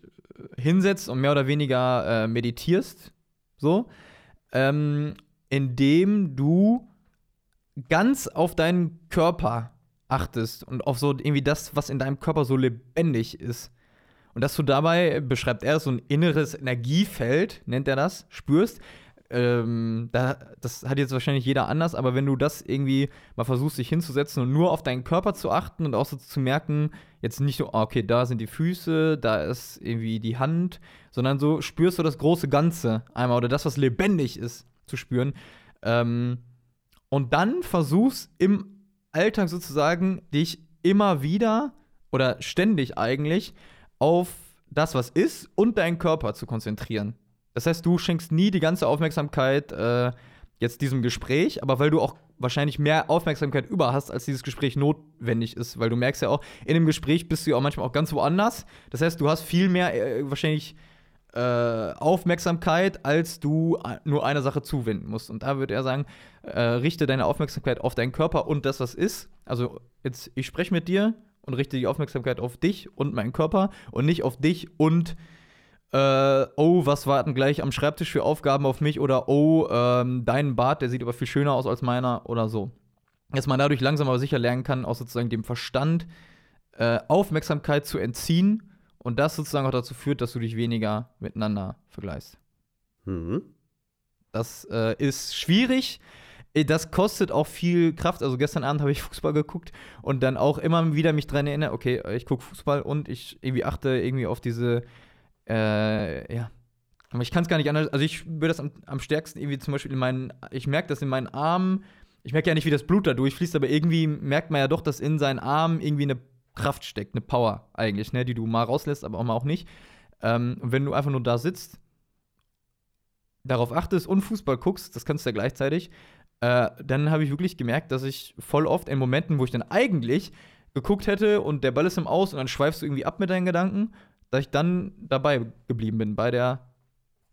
hinsetzt und mehr oder weniger äh, meditierst. So. Ähm, indem du ganz auf deinen Körper achtest und auf so irgendwie das, was in deinem Körper so lebendig ist. Und dass du dabei, beschreibt er so ein inneres Energiefeld, nennt er das, spürst. Ähm, da, das hat jetzt wahrscheinlich jeder anders, aber wenn du das irgendwie mal versuchst, dich hinzusetzen und nur auf deinen Körper zu achten und auch so zu merken, jetzt nicht nur, okay, da sind die Füße, da ist irgendwie die Hand, sondern so spürst du das große Ganze einmal oder das, was lebendig ist, zu spüren. Ähm, und dann versuchst im Alltag sozusagen dich immer wieder oder ständig eigentlich auf das, was ist und deinen Körper zu konzentrieren. Das heißt, du schenkst nie die ganze Aufmerksamkeit äh, jetzt diesem Gespräch, aber weil du auch wahrscheinlich mehr Aufmerksamkeit über hast, als dieses Gespräch notwendig ist, weil du merkst ja auch, in dem Gespräch bist du ja auch manchmal auch ganz woanders. Das heißt, du hast viel mehr äh, wahrscheinlich äh, Aufmerksamkeit, als du nur einer Sache zuwenden musst. Und da würde er sagen, äh, richte deine Aufmerksamkeit auf deinen Körper und das, was ist. Also jetzt, ich spreche mit dir und richte die Aufmerksamkeit auf dich und meinen Körper und nicht auf dich und äh, oh, was warten gleich am Schreibtisch für Aufgaben auf mich oder oh, ähm, dein Bart, der sieht aber viel schöner aus als meiner oder so. Dass man dadurch langsam aber sicher lernen kann, auch sozusagen dem Verstand äh, Aufmerksamkeit zu entziehen und das sozusagen auch dazu führt, dass du dich weniger miteinander vergleichst. Mhm. Das äh, ist schwierig. Äh, das kostet auch viel Kraft. Also gestern Abend habe ich Fußball geguckt und dann auch immer wieder mich daran erinnert, okay, ich gucke Fußball und ich irgendwie achte irgendwie auf diese, äh, ja. Aber ich kann es gar nicht anders. Also ich spüre das am, am, stärksten irgendwie zum Beispiel in meinen, ich merke das in meinen Armen. Ich merke ja nicht, wie das Blut da durchfließt, aber irgendwie merkt man ja doch, dass in seinen Armen irgendwie eine Kraft steckt, eine Power eigentlich, ne, die du mal rauslässt, aber auch mal auch nicht. Ähm, und wenn du einfach nur da sitzt, darauf achtest und Fußball guckst, das kannst du ja gleichzeitig, äh, dann habe ich wirklich gemerkt, dass ich voll oft in Momenten, wo ich dann eigentlich geguckt hätte und der Ball ist im Aus und dann schweifst du irgendwie ab mit deinen Gedanken, dass ich dann dabei geblieben bin bei der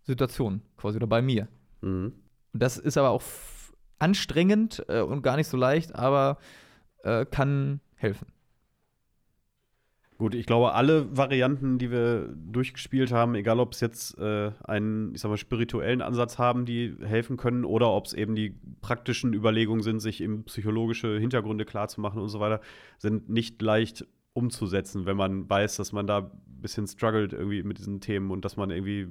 Situation quasi oder bei mir. Mhm. Und das ist aber auch anstrengend äh, und gar nicht so leicht, aber äh, kann helfen. Gut, ich glaube, alle Varianten, die wir durchgespielt haben, egal ob es jetzt äh, einen, ich sag mal, spirituellen Ansatz haben, die helfen können, oder ob es eben die praktischen Überlegungen sind, sich eben psychologische Hintergründe klarzumachen und so weiter, sind nicht leicht umzusetzen, wenn man weiß, dass man da ein bisschen struggelt irgendwie mit diesen Themen und dass man irgendwie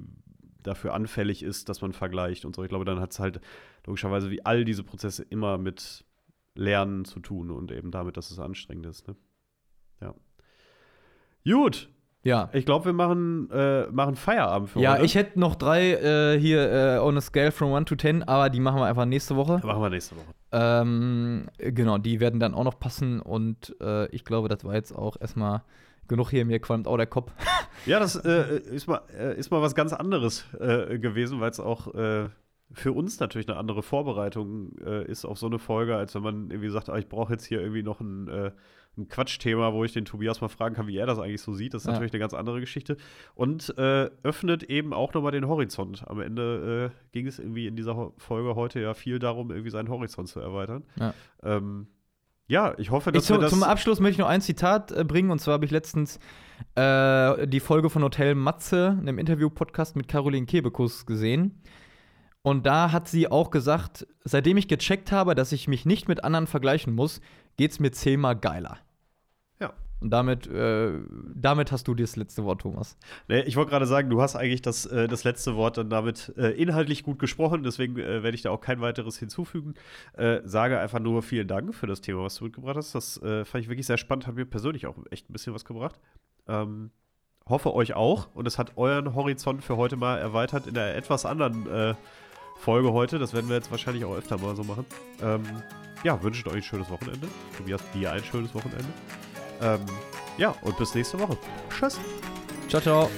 dafür anfällig ist, dass man vergleicht und so. Ich glaube, dann hat es halt logischerweise wie all diese Prozesse immer mit Lernen zu tun und eben damit, dass es anstrengend ist. Ne? Ja. Gut. Ja. Ich glaube, wir machen, äh, machen Feierabend für ja, heute. Ja, ich hätte noch drei äh, hier äh, on a scale from 1 to 10, aber die machen wir einfach nächste Woche. Machen wir nächste Woche. Ähm, genau, die werden dann auch noch passen und äh, ich glaube, das war jetzt auch erstmal genug hier, mir qualmt auch der Kopf. ja, das äh, ist, mal, äh, ist mal was ganz anderes gewesen, weil es auch für uns natürlich eine andere Vorbereitung ist auf so eine Folge, als wenn man irgendwie sagt, ah, ich brauche jetzt hier irgendwie noch ein ein Quatschthema, wo ich den Tobias mal fragen kann, wie er das eigentlich so sieht. Das ist ja. natürlich eine ganz andere Geschichte. Und äh, öffnet eben auch nochmal den Horizont. Am Ende äh, ging es irgendwie in dieser Folge heute ja viel darum, irgendwie seinen Horizont zu erweitern. Ja. Ähm, ja, ich hoffe, dass ich wir das Zum Abschluss möchte ich noch ein Zitat äh, bringen. Und zwar habe ich letztens äh, die Folge von Hotel Matze, einem Interview-Podcast mit Caroline Kebekus gesehen. Und da hat sie auch gesagt, seitdem ich gecheckt habe, dass ich mich nicht mit anderen vergleichen muss, geht es mir zehnmal geiler. Und damit, äh, damit hast du das letzte Wort, Thomas. Nee, ich wollte gerade sagen, du hast eigentlich das, äh, das letzte Wort dann damit äh, inhaltlich gut gesprochen, deswegen äh, werde ich da auch kein weiteres hinzufügen. Äh, sage einfach nur vielen Dank für das Thema, was du mitgebracht hast. Das äh, fand ich wirklich sehr spannend, hat mir persönlich auch echt ein bisschen was gebracht. Ähm, hoffe euch auch. Und es hat euren Horizont für heute mal erweitert in einer etwas anderen Folge heute. Das werden wir jetzt wahrscheinlich auch öfter mal so machen. Ähm, ja, wünscht euch ein schönes Wochenende. Tobias, dir ein schönes Wochenende. Ähm, ja, und bis nächste Woche. Tschüss. Ciao, ciao.